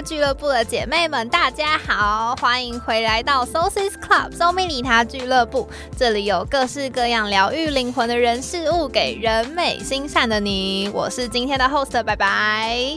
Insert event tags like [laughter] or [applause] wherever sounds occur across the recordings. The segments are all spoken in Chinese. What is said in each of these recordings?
俱乐部的姐妹们，大家好，欢迎回来到 Sosis Club 周密理他俱乐部。这里有各式各样疗愈灵魂的人事物，给人美心善的你。我是今天的 host，拜拜。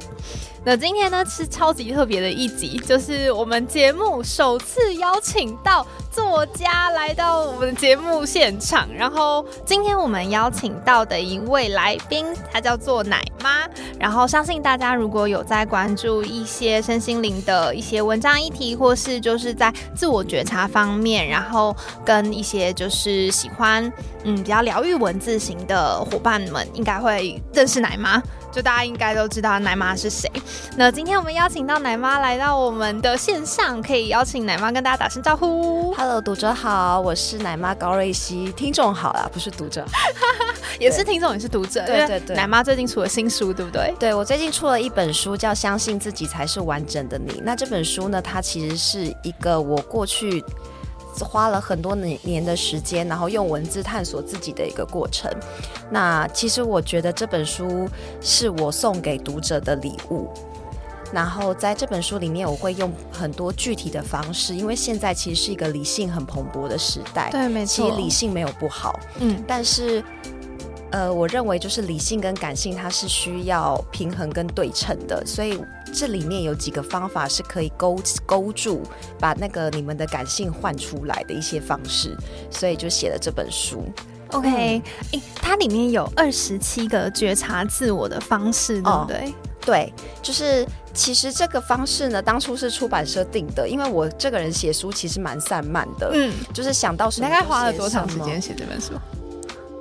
那今天呢是超级特别的一集，就是我们节目首次邀请到作家来到我们的节目现场。然后今天我们邀请到的一位来宾，她叫做奶妈。然后相信大家如果有在关注一些身心灵的一些文章议题，或是就是在自我觉察方面，然后跟一些就是喜欢嗯比较疗愈文字型的伙伴们，应该会认识奶妈。就大家应该都知道奶妈是谁。那今天我们邀请到奶妈来到我们的线上，可以邀请奶妈跟大家打声招呼。Hello，读者好，我是奶妈高瑞希。听众好啦，不是读者，[laughs] 也是听众，也是读者。对对对。奶妈最近出了新书，对不对？对，我最近出了一本书，叫《相信自己才是完整的你》。那这本书呢，它其实是一个我过去。花了很多年年的时间，然后用文字探索自己的一个过程。那其实我觉得这本书是我送给读者的礼物。然后在这本书里面，我会用很多具体的方式，因为现在其实是一个理性很蓬勃的时代。对，没错。其实理性没有不好，嗯，但是。呃，我认为就是理性跟感性，它是需要平衡跟对称的，所以这里面有几个方法是可以勾勾住，把那个你们的感性换出来的一些方式，所以就写了这本书。OK，诶，它里面有二十七个觉察自我的方式，对不对？对，就是其实这个方式呢，当初是出版社定的，因为我这个人写书其实蛮散漫的，嗯，就是想到什么，大概花了多长时间写这本书？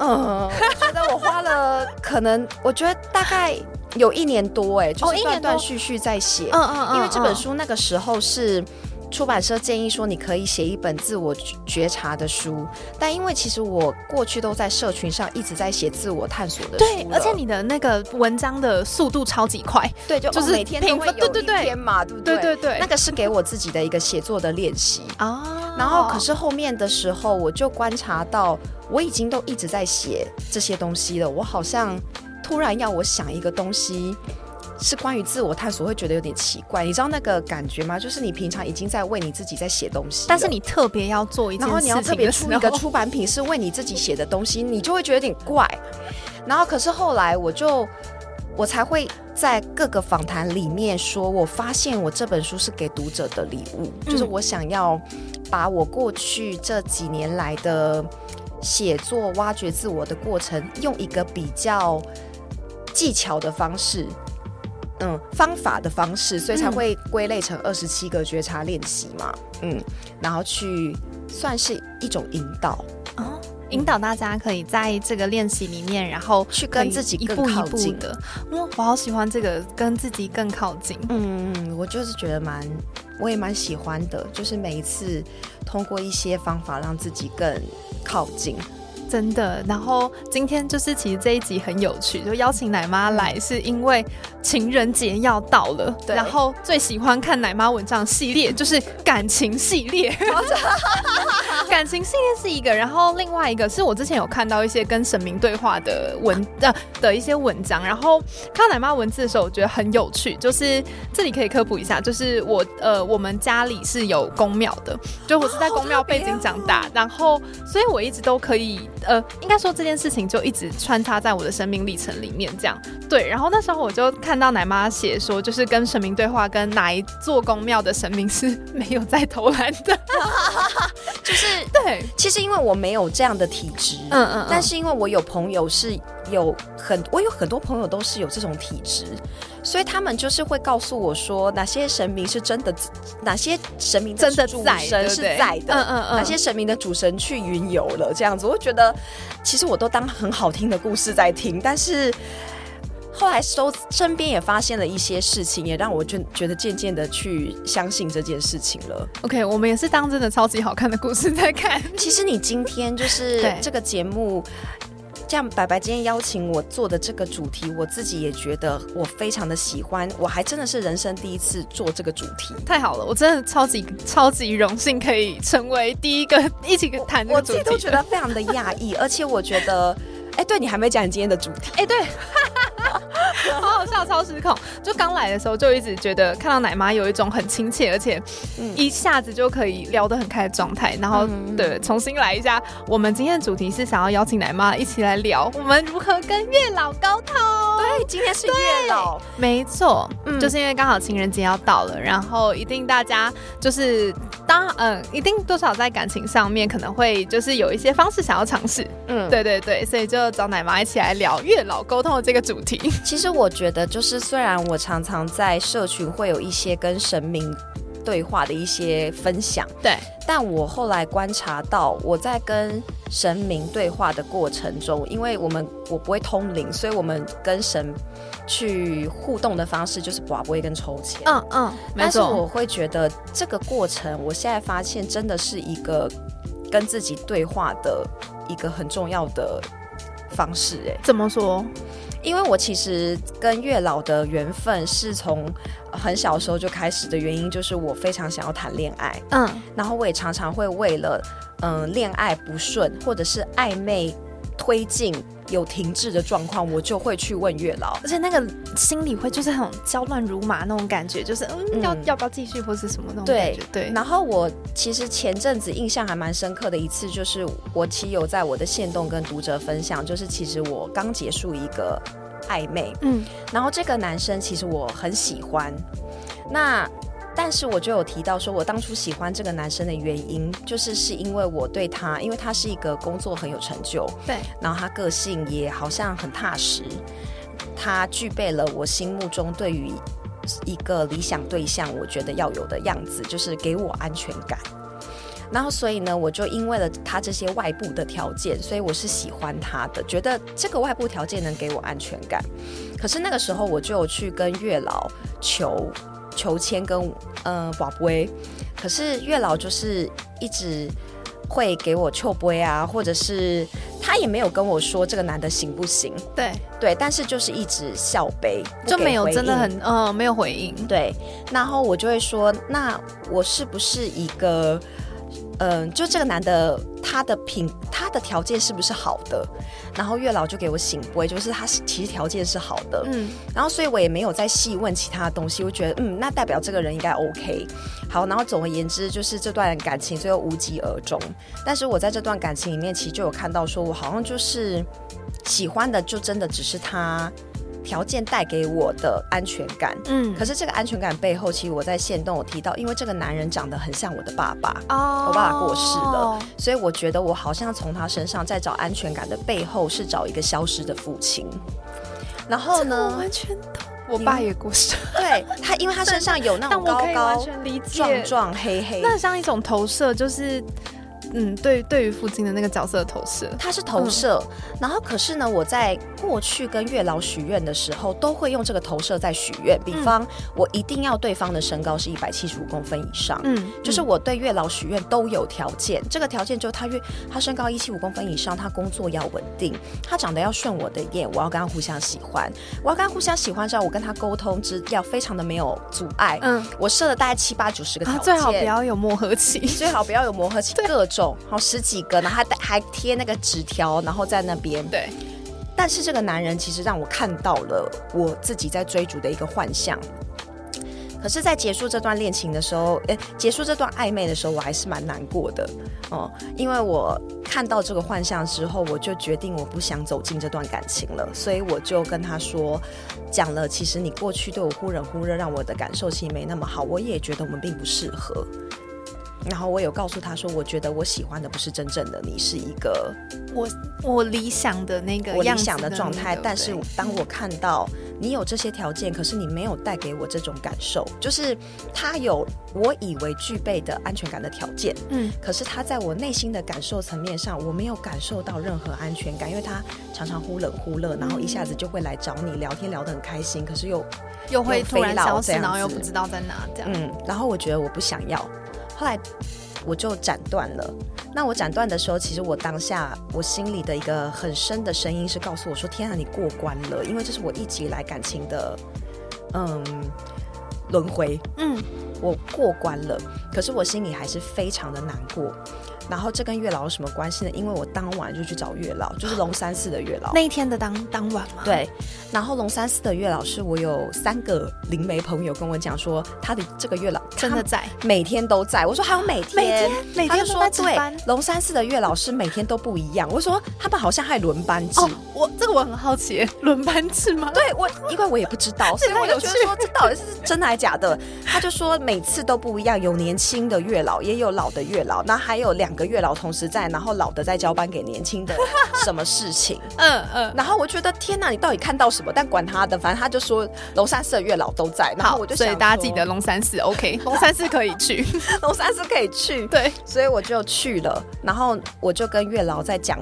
嗯，我觉得我花了可能，我觉得大概有一年多，哎，就是断断续续在写。嗯嗯嗯，因为这本书那个时候是出版社建议说你可以写一本自我觉察的书，但因为其实我过去都在社群上一直在写自我探索的书，对，而且你的那个文章的速度超级快，对，就就是每天都会有一篇嘛，对不对？对对对，那个是给我自己的一个写作的练习啊。然后可是后面的时候，我就观察到。我已经都一直在写这些东西了，我好像突然要我想一个东西是关于自我探索，会觉得有点奇怪。你知道那个感觉吗？就是你平常已经在为你自己在写东西，但是你特别要做一件，然后你要特别出一个出版品是为你自己写的东西，你就会觉得有点怪。然后可是后来我就我才会在各个访谈里面说，我发现我这本书是给读者的礼物，就是我想要把我过去这几年来的。写作挖掘自我的过程，用一个比较技巧的方式，嗯，方法的方式，所以才会归类成二十七个觉察练习嘛，嗯，然后去算是一种引导哦，引导大家可以在这个练习里面，然后去跟自己一步一步的，嗯，我好喜欢这个跟自己更靠近，嗯，我就是觉得蛮，我也蛮喜欢的，就是每一次通过一些方法让自己更。靠近，真的。然后今天就是其实这一集很有趣，就邀请奶妈来，是因为情人节要到了。对。然后最喜欢看奶妈文章系列就是感情系列。[laughs] 感情系列是一个，然后另外一个是我之前有看到一些跟神明对话的文呃的一些文章，然后看到奶妈文字的时候，我觉得很有趣。就是这里可以科普一下，就是我呃我们家里是有宫庙的，就我是在宫庙背景长大，然后所以我一直都可以呃，应该说这件事情就一直穿插在我的生命历程里面，这样对。然后那时候我就看到奶妈写说，就是跟神明对话，跟哪一座宫庙的神明是没有在投篮的，[laughs] [laughs] 就是。对，其实因为我没有这样的体质，嗯嗯，但是因为我有朋友是有很，我有很多朋友都是有这种体质，所以他们就是会告诉我说哪些神明是真的，哪些神明真的主神是在的，嗯嗯嗯，哪些神明的主神去云游了，这样子，我觉得其实我都当很好听的故事在听，但是。后来收身边也发现了一些事情，也让我就觉得渐渐的去相信这件事情了。OK，我们也是当真的超级好看的故事在看。其实你今天就是这个节目，这样白白今天邀请我做的这个主题，我自己也觉得我非常的喜欢。我还真的是人生第一次做这个主题，太好了！我真的超级超级荣幸可以成为第一个一起谈这个主题，我自己都觉得非常的讶异，而且我觉得，哎，对你还没讲你今天的主题，哎，对。[laughs] 好好笑，超失控。就刚来的时候就一直觉得看到奶妈有一种很亲切，而且一下子就可以聊得很开的状态。然后对，重新来一下，我们今天的主题是想要邀请奶妈一起来聊我们如何跟月老沟通。对，今天是月老，没错，嗯就是因为刚好情人节要到了，然后一定大家就是当嗯，一定多少在感情上面可能会就是有一些方式想要尝试。嗯，对对对，所以就找奶妈一起来聊月老沟通的这个主题。其实我觉得，就是虽然我常常在社群会有一些跟神明对话的一些分享，对，但我后来观察到，我在跟神明对话的过程中，因为我们我不会通灵，所以我们跟神去互动的方式就是寡不会跟抽签，嗯嗯，但是我会觉得这个过程，我现在发现真的是一个跟自己对话的一个很重要的方式。哎，怎么说？因为我其实跟月老的缘分是从很小时候就开始的原因，就是我非常想要谈恋爱，嗯，然后我也常常会为了嗯恋爱不顺或者是暧昧推进有停滞的状况，我就会去问月老，而且那个心里会就是很焦乱如麻那种感觉，就是嗯要要不要继续或是什么那种感觉，对。然后我其实前阵子印象还蛮深刻的一次，就是我其实有在我的线动跟读者分享，就是其实我刚结束一个。暧昧，嗯，然后这个男生其实我很喜欢，那但是我就有提到说，我当初喜欢这个男生的原因，就是是因为我对他，因为他是一个工作很有成就，对，然后他个性也好像很踏实，他具备了我心目中对于一个理想对象，我觉得要有的样子，就是给我安全感。然后，所以呢，我就因为了他这些外部的条件，所以我是喜欢他的，觉得这个外部条件能给我安全感。可是那个时候，我就有去跟月老求求签跟嗯宝贝，可是月老就是一直会给我求杯啊，或者是他也没有跟我说这个男的行不行？对对，但是就是一直笑杯，就没有真的很嗯没有回应。对，然后我就会说，那我是不是一个？嗯，就这个男的，他的品，他的条件是不是好的？然后月老就给我醒杯，就是他其实条件是好的。嗯，然后所以我也没有再细问其他的东西，我觉得嗯，那代表这个人应该 OK。好，然后总而言之，就是这段感情最后无疾而终。但是我在这段感情里面，其实就有看到，说我好像就是喜欢的，就真的只是他。条件带给我的安全感，嗯，可是这个安全感背后，其实我在线动有提到，因为这个男人长得很像我的爸爸，哦，我爸爸过世了，所以我觉得我好像从他身上在找安全感的背后，是找一个消失的父亲。然后呢，完全懂，我爸也过世，对他，因为他身上有那种 [laughs] 高高壮壮黑黑，那像一种投射，就是。嗯，对，对于父亲的那个角色的投射，他是投射。然后，可是呢，我在过去跟月老许愿的时候，都会用这个投射在许愿。比方，我一定要对方的身高是一百七十五公分以上。嗯，就是我对月老许愿都有条件。这个条件就是他月他身高一七五公分以上，他工作要稳定，他长得要顺我的眼，我要跟他互相喜欢，我要跟他互相喜欢之后，我跟他沟通之要非常的没有阻碍。嗯，我设了大概七八九十个条件，最好不要有磨合期，最好不要有磨合期，各种。好十几个，然后还还贴那个纸条，然后在那边。对，但是这个男人其实让我看到了我自己在追逐的一个幻象。可是，在结束这段恋情的时候，诶，结束这段暧昧的时候，我还是蛮难过的哦，因为我看到这个幻象之后，我就决定我不想走进这段感情了，所以我就跟他说，讲了，其实你过去对我忽冷忽热，让我的感受其实没那么好，我也觉得我们并不适合。然后我有告诉他说，我觉得我喜欢的不是真正的你，是一个我我理想的那个我理想的状态。但是当我看到你有这些条件，可是你没有带给我这种感受，就是他有我以为具备的安全感的条件，嗯，可是他在我内心的感受层面上，我没有感受到任何安全感，因为他常常忽冷忽热，然后一下子就会来找你聊天，聊得很开心，可是又又会突然消失，然后又不知道在哪，这样，嗯，然后我觉得我不想要。后来我就斩断了。那我斩断的时候，其实我当下我心里的一个很深的声音是告诉我说：“天啊，你过关了！”因为这是我一直以来感情的嗯轮回。嗯，我过关了，可是我心里还是非常的难过。然后这跟月老有什么关系呢？因为我当晚就去找月老，就是龙山寺的月老。[laughs] 那一天的当当晚吗？对，然后龙山寺的月老是我有三个灵媒朋友跟我讲说，他的这个月老真的在，每天都在。我说还有每天，每他就说天说对。，龙山寺的月老是每天都不一样。我说他们好像还轮班制。哦，我这个我很好奇，轮班制吗？对我，因为我也不知道，[laughs] 所以我就觉得说这到底是真的还是假的。他就说每次都不一样，有年轻的月老，也有老的月老，那还有两个月老同时在，然后老的在交班给年轻的什么事情。[laughs] 嗯嗯。然后我觉得天哪，你到底看到什么？但管他的，反正他就说龙山寺的月老都在，然后，我就想所以大家记得龙山寺，OK，[laughs] 龙山寺可以去。[laughs] 龙山寺可以去，对，所以我就去了，然后我就跟月老在讲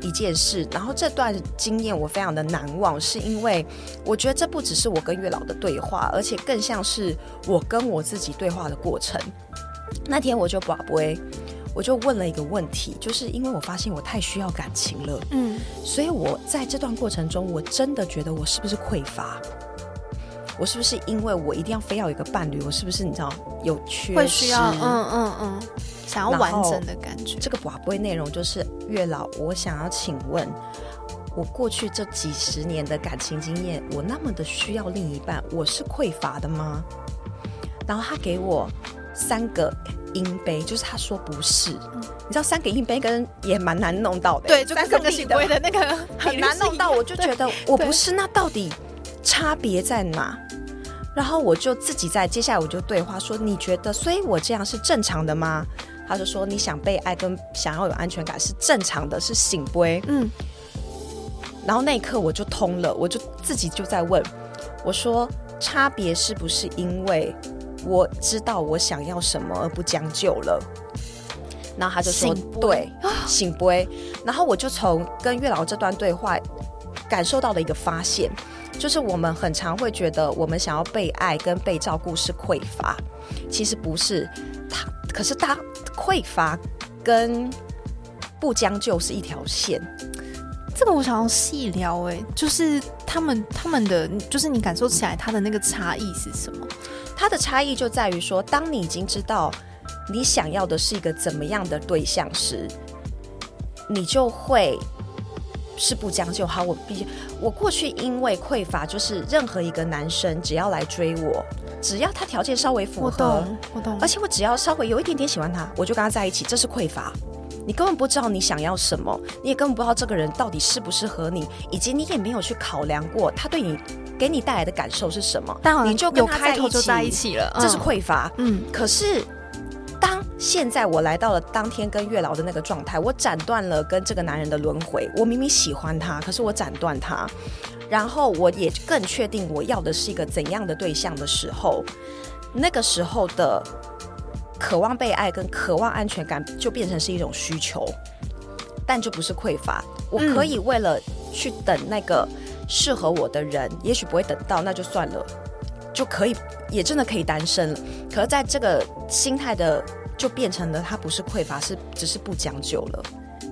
一件事，然后这段经验我非常的难忘，是因为我觉得这不只是我跟月老的对话，而且更像是我跟我自己对话的过程。那天我就把不会，我就问了一个问题，就是因为我发现我太需要感情了，嗯，所以我在这段过程中，我真的觉得我是不是匮乏？我是不是因为我一定要非要有一个伴侣？我是不是你知道有缺失？会需要，嗯嗯嗯，想要完整的感觉。这个宝贝内容就是月老，我想要请问，我过去这几十年的感情经验，我那么的需要另一半，我是匮乏的吗？然后他给我三个音杯，就是他说不是，你知道三个音杯跟也蛮难弄到的，对，就三个个立的醒杯的那个 [laughs] 很难弄到，我就觉得我不是，那到底差别在哪？然后我就自己在接下来我就对话说，你觉得，所以我这样是正常的吗？他就说，你想被爱跟想要有安全感是正常的，是醒杯。嗯，然后那一刻我就通了，我就自己就在问，我说差别是不是因为我知道我想要什么而不将就了？然后他就说对，[gasps] 醒杯。然后我就从跟月老这段对话感受到了一个发现，就是我们很常会觉得我们想要被爱跟被照顾是匮乏，其实不是。他可是他匮乏跟不将就是一条线。这个我想要细聊，哎，就是他们他们的，就是你感受起来他的那个差异是什么？它的差异就在于说，当你已经知道你想要的是一个怎么样的对象时，你就会是不将就。好，我必须，我过去因为匮乏，就是任何一个男生只要来追我，只要他条件稍微符合我懂，，我懂而。且我只要稍微有一点点喜欢他，我就跟他在一起，这是匮乏。你根本不知道你想要什么，你也根本不知道这个人到底适不适合你，以及你也没有去考量过他对你给你带来的感受是什么。但你就跟有他开头就在在一一起了，这是嗯匮乏。嗯可是，当现在我来到了当天跟月老的那个状态，我斩断了跟这个男人的轮回。我明明喜欢他，可是我斩断他，然后我也更确定我要的是一个怎样的对象的时候，那个时候的渴望被爱跟渴望安全感就变成是一种需求，但就不是匮乏。我嗯可以为了去等那个适合我的人，也许不会等到，那就算了。就可以，也真的可以单身了。可是在这个心态的，就变成了他不是匮乏，是只是不讲究了。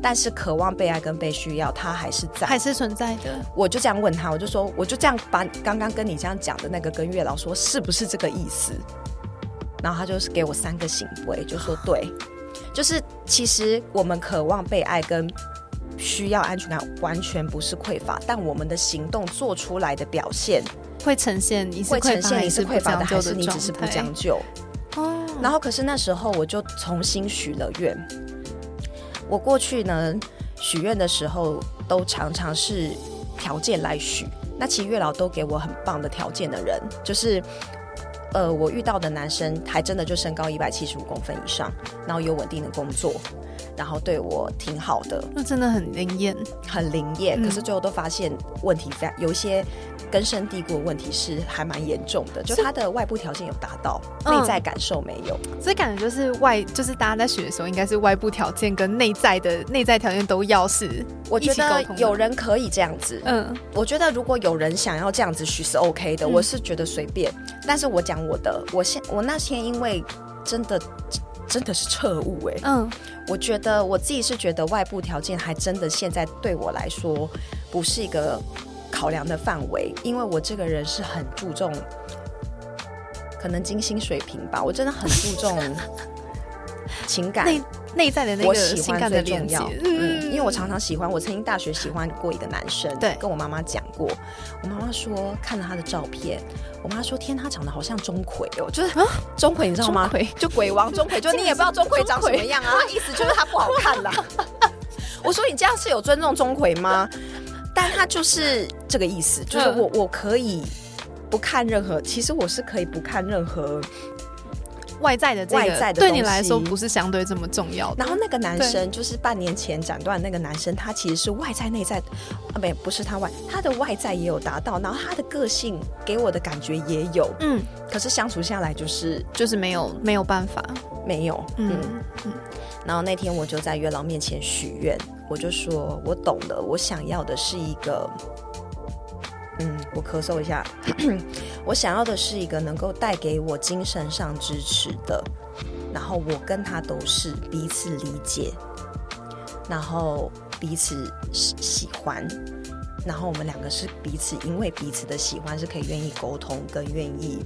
但是渴望被爱跟被需要，他还是在。还是存在的。我就这样问他，我就说，我就这样把刚刚跟你这样讲的那个跟月老说，是不是这个意思？然后他就是给我三个行为，就说对，[sighs] 就是其实我们渴望被爱跟需要安全感，完全不是匮乏，但我们的行动做出来的表现，会呈现你是会呈匮乏现你是匮乏的，还是你只是不将就？哦，然后可是那时候我就重新许了愿。我过去呢许愿的时候都常常是条件来许，那其实月老都给我很棒的条件的人，就是。呃，我遇到的男生还真的就身高一百七十五公分以上，然后有稳定的工作，然后对我挺好的，那真的很灵验。很灵验。嗯可是最后都发现问题非常有一些根深蒂固的问题是还蛮严重的，就是他的外部条件有达到，嗯内在感受没有。所以感觉就是外，就是大家在学的时候，应该是外部条件跟内在的内在条件都要是，我觉得有人可以这样子，嗯，我觉得如果有人想要这样子许是 OK 的，嗯我是觉得随便。但是我讲我的，我现我那天因为真的真的是彻悟哎、嗯，我觉得我自己是觉得外部条件还真的现在对我来说不是一个考量的范围，因为我这个人是很注重可能金星水平吧，我真的很注重情感 [laughs] 内内在的那我个情喜欢感的连接最重要，，嗯，因为我常常喜欢，我曾经大学喜欢过一个男生，对。跟我妈妈讲过，我妈妈说看了他的照片，我妈说天，他长得好像钟馗哦，就是钟馗，你知道吗？就鬼王钟馗，[laughs] 就你也不知道钟馗长什么样啊，意思就是他不好看啦。[laughs] 我说你这样是有尊重钟馗吗？但他就是这个意思，就是嗯我我可以不看任何，其实我是可以不看任何。外在的这个外在的对你来说不是相对这么重要的。然后那个男生就是半年前斩断那个男生，他其实是外在内在，啊不不是他外，他的外在也有达到，然后他的个性给我的感觉也有，嗯，可是相处下来就是就是没有没有办法，没有，嗯嗯。然后那天我就在月老面前许愿，我就说我懂了，我想要的是一个。嗯，我咳嗽一下。[coughs] 我想要的是一个能够带给我精神上支持的，然后我跟他都是彼此理解，然后彼此喜喜欢，然后我们两个是彼此因为彼此的喜欢是可以愿意沟通，跟愿意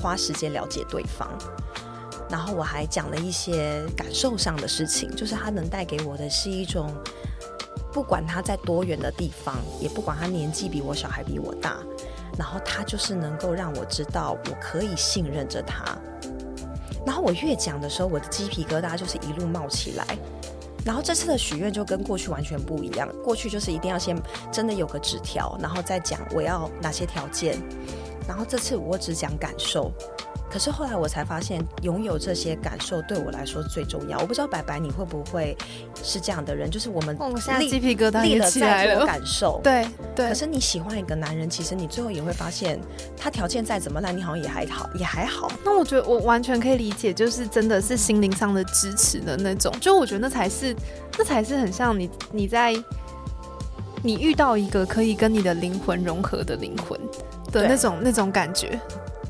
花时间了解对方。然后我还讲了一些感受上的事情，就是他能带给我的是一种，不管他在多远的地方，也不管他年纪比我小还比我大，然后他就是能够让我知道我可以信任着他。然后我越讲的时候，我的鸡皮疙瘩就是一路冒起来。然后这次的许愿就跟过去完全不一样，过去就是一定要先真的有个纸条，然后再讲我要哪些条件，然后这次我只讲感受。可是后来我才发现，拥有这些感受对我来说最重要。我不知道白白你会不会是这样的人，就是我们哦我现在立鸡皮疙瘩也立了起来再多。感受，对对可，是你喜欢一个男人，其实你最后也会发现，他条件再怎么烂，你好像也还好，也还好。那我觉得我完全可以理解，就是真的是心灵上的支持的那种。就我觉得那才是，那才是很像你你在你遇到一个可以跟你的灵魂融合的灵魂的那种那种感觉。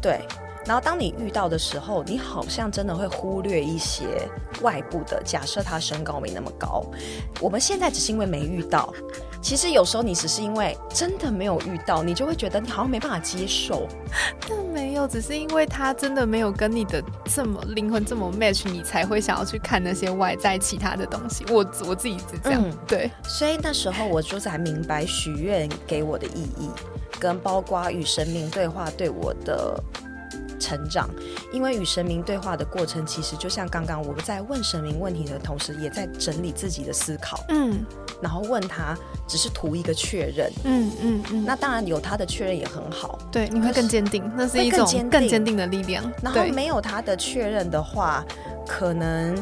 对。然后当你遇到的时候，你好像真的会忽略一些外部的。假设他身高没那么高，我们现在只是因为没遇到。其实有时候你只是因为真的没有遇到，你就会觉得你好像没办法接受。但没有，只是因为他真的没有跟你的这么灵魂这么 match，你才会想要去看那些外在其他的东西。我我自己是这样，嗯对，所以那时候我就才明白许愿给我的意义，跟包括与神明对话对我的成长。因为与神明对话的过程，其实就像刚刚我在问神明问题的同时，也在整理自己的思考，嗯然后问他只是图一个确认。嗯嗯嗯，那当然有他的确认也很好，对你会更坚定，那是会一种更坚定的力量。然后没有他的确认的话，可能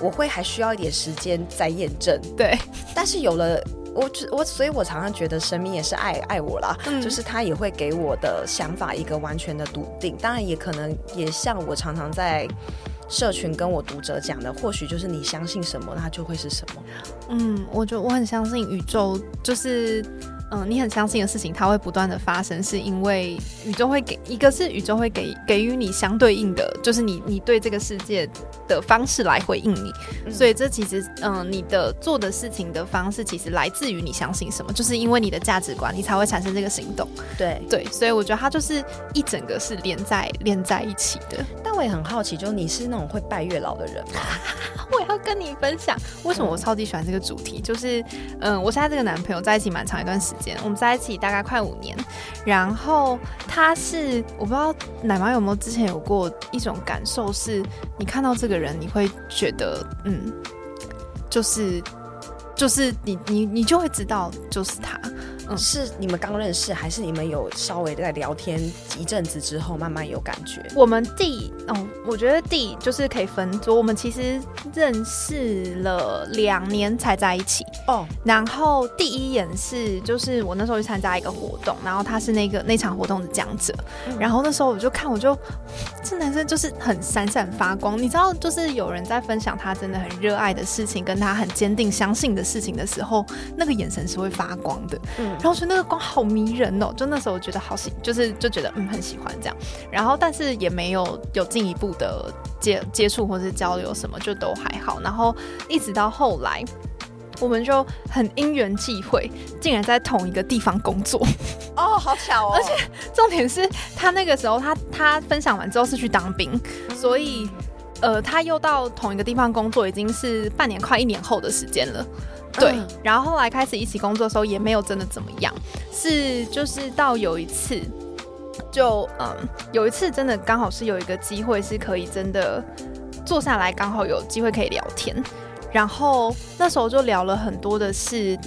我会还需要一点时间再验证。对，但是有了我只，我所以，我常常觉得神明也是爱爱我啦，嗯就是他也会给我的想法一个完全的笃定。当然，也可能也像我常常在社群跟我读者讲的，或许就是你相信什么，它就会是什么。嗯，我觉得我很相信宇宙，就是嗯，你很相信的事情，它会不断的发生，是因为宇宙会给一个是宇宙会给给予你相对应的，就是你你对这个世界的方式来回应你，嗯所以这其实嗯，你的做的事情的方式，其实来自于你相信什么，就是因为你的价值观，你才会产生这个行动。对，对，所以我觉得它就是一整个是连在连在一起的。但我也很好奇，就是你是那种会拜月老的人吗？[laughs] 我要跟你分享为什么我超级喜欢这个主题，就是嗯，我现在这个男朋友在一起蛮长一段时间，我们在一起大概快五年，然后他是我不知道奶妈有没有之前有过一种感受，是你看到这个人，人你会觉得嗯，就是就是你你你就会知道就是他，嗯。是你们刚认识，还是你们有稍微在聊天一阵子之后，慢慢有感觉？我们第嗯，我觉得第就是可以分组，我们其实认识了两年才在一起。哦，然后第一眼是，就是我那时候去参加一个活动，然后他是那个那场活动的讲者，嗯。然后那时候我就看，我就这男生就是很闪闪发光，你知道，就是有人在分享他真的很热爱的事情，跟他很坚定相信的事情的时候，那个眼神是会发光的，嗯然后我觉得那个光好迷人哦，就那时候我觉得好喜，就是就觉得嗯很喜欢这样，然后但是也没有有进一步的接接触或是交流什么，就都还好，然后一直到后来。我们就很因缘际会，竟然在同一个地方工作。[laughs] 哦，好巧哦，而且重点是他那个时候他他分享完之后是去当兵，所以呃，他又到同一个地方工作，已经是半年快一年后的时间了。对，嗯。然后后来开始一起工作的时候，也没有真的怎么样，是就是到有一次，就嗯，有一次真的刚好是有一个机会是可以真的坐下来，刚好有机会可以聊天，然后那时候就聊了很多的是。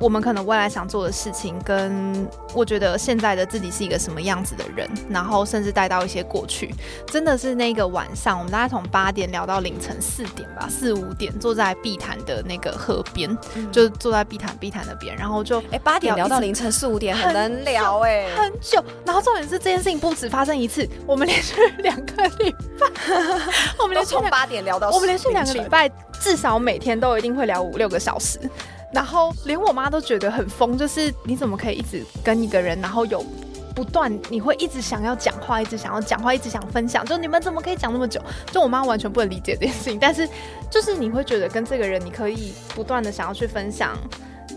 我们可能未来想做的事情，跟我觉得现在的自己是一个什么样子的人，然后甚至带到一些过去，真的是那个晚上，我们大概从八点聊到凌晨四点吧，四五点，坐在碧潭的那个河边，就坐在碧潭碧潭那边，然后就哎，八点聊到凌晨四五点，很能聊哎。很久。然后重点是这件事情不止发生一次，我们连续两个礼拜，[laughs] 我们连续两八点聊到我们连续两个礼拜，至少每天都一定会聊五六个小时。然后连我妈都觉得很疯，就是你怎么可以一直跟一个人，然后有不断，你会一直想要讲话，一直想要讲话，一直想分享，就你们怎么可以讲那么久？就我妈完全不能理解这件事情，但是就是你会觉得跟这个人，你可以不断的想要去分享。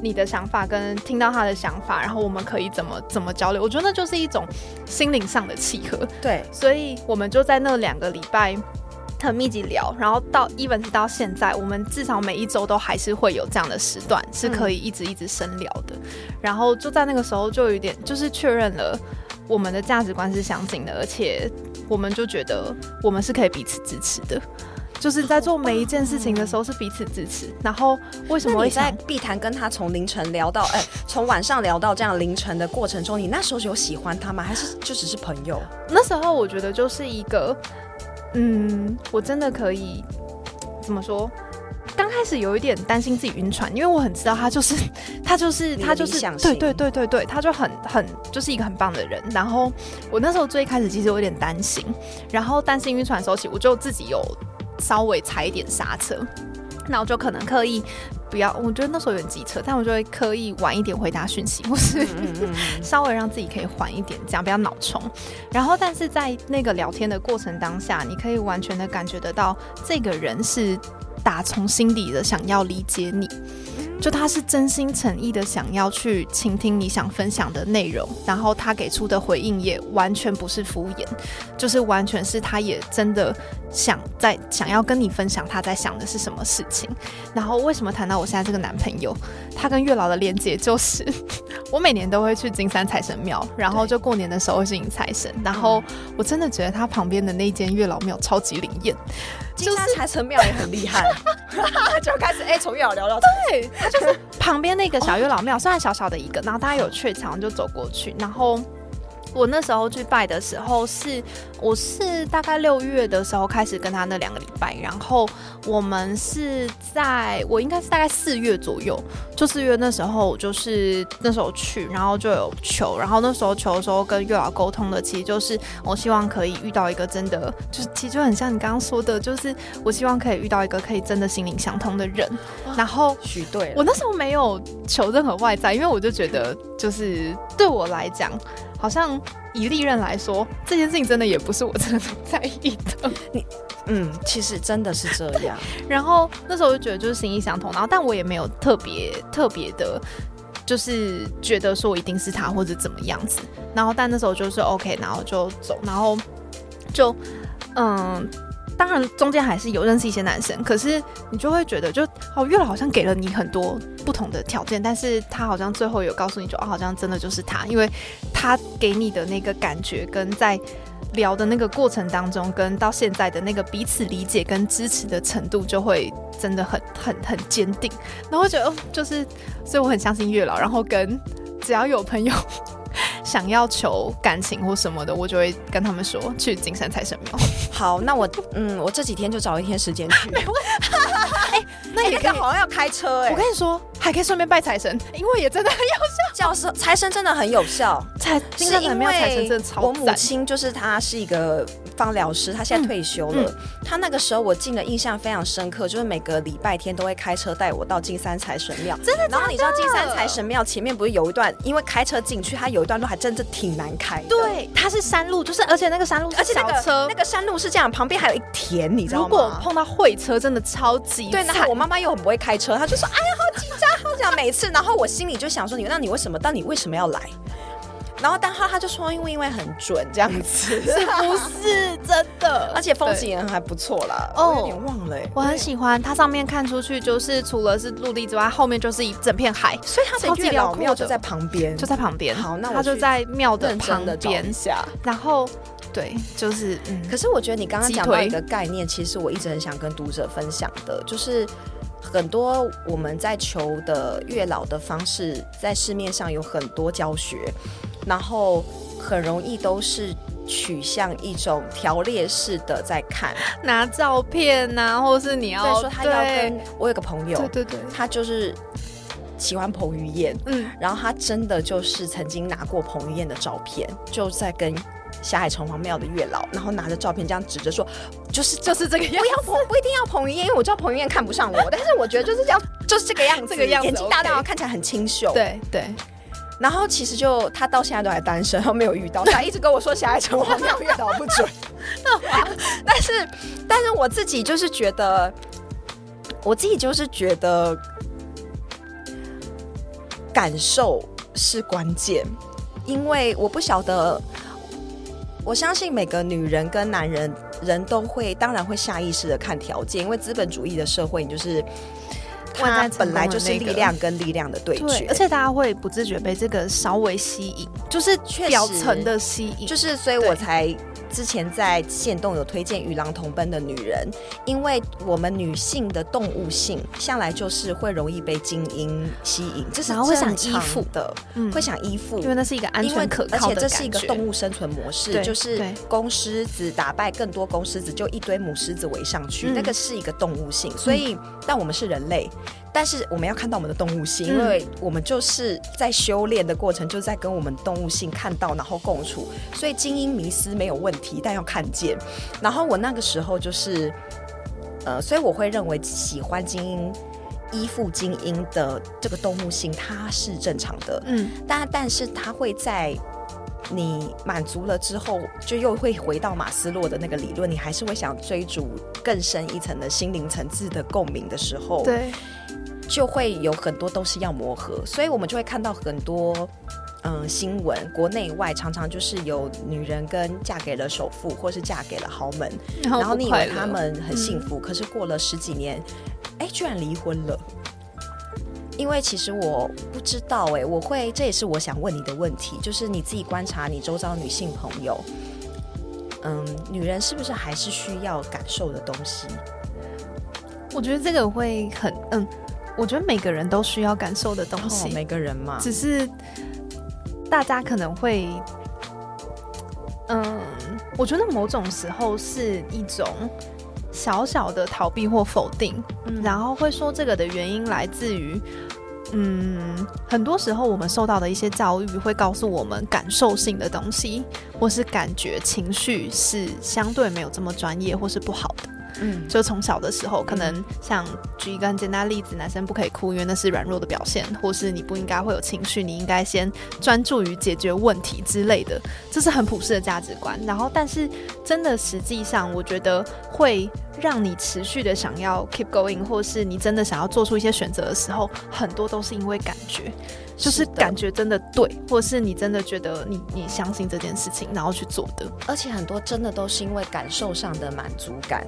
你的想法跟听到他的想法，然后我们可以怎么怎么交流？我觉得那就是一种心灵上的契合。对，所以我们就在那两个礼拜很密集聊，然后到 even 是到现在，我们至少每一周都还是会有这样的时段，是可以一直一直深聊的。然后就在那个时候，就有点就是确认了我们的价值观是相近的，而且我们就觉得我们是可以彼此支持的。就是在做每一件事情的时候是彼此支持，然后为什么你在想碧潭跟他从凌晨聊到，哎，从晚上聊到这样凌晨的过程中，你那时候有喜欢他吗？还是就只是朋友？那时候我觉得就是一个，嗯，我真的可以怎么说？刚开始有一点担心自己晕船，因为我很知道他就是 [laughs] 他就是他就是想对对对对对，他就很很就是一个很棒的人。然后我那时候最开始其实有点担心，然后担心晕船的时候起，我就自己有稍微踩一点刹车，那我就可能刻意不要，我觉得那时候有点机车，但我就会刻意晚一点回答讯息，或是 [laughs] 稍微让自己可以缓一点，这样不要脑冲。然后，但是在那个聊天的过程当下，你可以完全的感觉得到，这个人是打从心底的想要理解你，就他是真心诚意的想要去倾听你想分享的内容，然后他给出的回应也完全不是敷衍，就是完全是他也真的想在想要跟你分享他在想的是什么事情。然后为什么谈到我现在这个男朋友，他跟月老的连接就是，我每年都会去金山财神庙，然后就过年的时候会去迎财神，然后我真的觉得它旁边的那间月老庙超级灵验，金山财神庙也很厉害，[laughs] 就开始哎，从月老聊到对，它就是 [laughs] 旁边那个小月老庙，虽然小小的一个，然后大家有鹊桥就走过去，然后。我那时候去拜的时候是，我是大概六月的时候开始跟他那两个礼拜，然后我们是在我应该是大概四月左右，就四月那时候我就是那时候去，然后就有求，然后那时候求的时候跟月老沟通的，其实就是我希望可以遇到一个真的，就是其实就很像你刚刚说的，就是我希望可以遇到一个可以真的心灵相通的人，[laughs] 然后许对，我那时候没有求任何外在，因为我就觉得，就是对我来讲，好像以利刃来说，这件事情真的也不是我真的在意的。[laughs] 你嗯，其实真的是这样。[laughs] 然后那时候我就觉得就是心意相通，然后但我也没有特别特别的，就是觉得说一定是他或者怎么样子。然后但那时候就是 OK，然后就走，然后就嗯。当然，中间还是有认识一些男生，可是你就会觉得就，哦，月老好像给了你很多不同的条件，但是他好像最后有告诉你就，哦，好像真的就是他，因为他给你的那个感觉跟在聊的那个过程当中，跟到现在的那个彼此理解跟支持的程度，就会真的很很很坚定。然后觉得，就是，所以我很相信月老。然后跟只要有朋友 [laughs] 想要求感情或什么的，我就会跟他们说去金山财神庙。[laughs] 好，那我嗯，我这几天就找一天时间去。[laughs] 那也可以。哎那个好像要开车哎、我跟你说，还可以顺便拜财神，因为也真的很有效教授财神真的很有效，财金山财庙财神为真的超我母。亲就是她是一个芳疗师，她现在退休了。她那个时候我进的印象非常深刻，就是每个礼拜天都会开车带我到金山财神庙。真的，然后你知道金山财神庙前面不是有一段，因为开车进去，它有一段路还真的挺难开的。。对，它是山路，就是而且那个山路是而且那个车那，个山路是这样，旁边还有一田，你知道吗？如果碰到会车，真的超级对，然后我妈妈又很不会开车，她就说：“哎呀，好紧张，好紧张。”每次，然后我心里就想说：“你，那你为什么？但你为什么要来？”然后但他他就说因为因为很准这样子，是不是真的？[laughs] 而且风景也还不错啦。哦，有点忘了，我很喜欢它上面看出去就是除了是陆地之外，后面就是一整片海，所以它的月老庙就在旁边，就在旁边。好，那它就在庙的旁边下，然后。对，就是。嗯可是我觉得你刚刚讲到一个概念，其实我一直很想跟读者分享的，就是很多我们在求的月老的方式，在市面上有很多教学，然后很容易都是取向一种条列式的在看，拿照片呐，或是你要说他要跟我有个朋友，对对对，他就是喜欢彭于晏，嗯，然后他真的就是曾经拿过彭于晏的照片，就在跟。下海城隍庙的月老，然后拿着照片这样指着说，就是就是这个样，不要彭不一定要彭于晏，因为我知道彭于晏看不上我，但是我觉得就是这样，就是这个样子，[laughs] 这个样子，眼睛大大，看起来很清秀，对对。然后其实就他到现在都还单身，他没有遇到，他一直跟我说下海城隍庙月老不准。但是但是我自己就是觉得，我自己就是觉得感受是关键，因为我不晓得。我相信每个女人跟男人人都会，当然会下意识的看条件，因为资本主义的社会，你就是它本来就是力量跟力量的对决，而且大家会不自觉被这个稍微吸引，就是表层的吸引，就是所以我才。之前在线动有推荐与狼同奔的女人，因为我们女性的动物性向来就是会容易被精英吸引，这是会想依附的，会想依附，因为那是一个安全可靠的而且这是一个动物生存模式，就是公狮子打败更多公狮子，就一堆母狮子围上去，那个是一个动物性。所以，但我们是人类。但是我们要看到我们的动物性，因为我们就是在修炼的过程，就是在跟我们动物性看到，然后共处。所以精英迷失没有问题，但要看见。然后我那个时候就是，呃，所以我会认为喜欢精英、依附精英的这个动物性，它是正常的。嗯，但但是它会在你满足了之后，就又会回到马斯洛的那个理论，你还是会想追逐更深一层的心灵层次的共鸣的时候，对。就会有很多东西要磨合，所以我们就会看到很多嗯新闻，国内外常常就是有女人跟嫁给了首富，或是嫁给了豪门，然后你以为他们很幸福，可是过了十几年，哎，居然离婚了。因为其实我不知道，哎，我会这也是我想问你的问题，就是你自己观察你周遭女性朋友，嗯，女人是不是还是需要感受的东西？我觉得这个会很嗯。我觉得每个人都需要感受的东西，每个人嘛，只是大家可能会，嗯，我觉得某种时候是一种小小的逃避或否定，然后会说这个的原因来自于，嗯，很多时候我们受到的一些教育会告诉我们感受性的东西，或是感觉情绪是相对没有这么专业或是不好的。嗯，就从小的时候，可能像举一个很简单的例子，男生不可以哭，因为那是软弱的表现，或是你不应该会有情绪，你应该先专注于解决问题之类的，这是很普世的价值观。然后，但是真的实际上，我觉得会让你持续的想要 keep going，或是你真的想要做出一些选择的时候，很多都是因为感觉，就是感觉真的对，或是你真的觉得你你相信这件事情，然后去做的。而且很多真的都是因为感受上的满足感。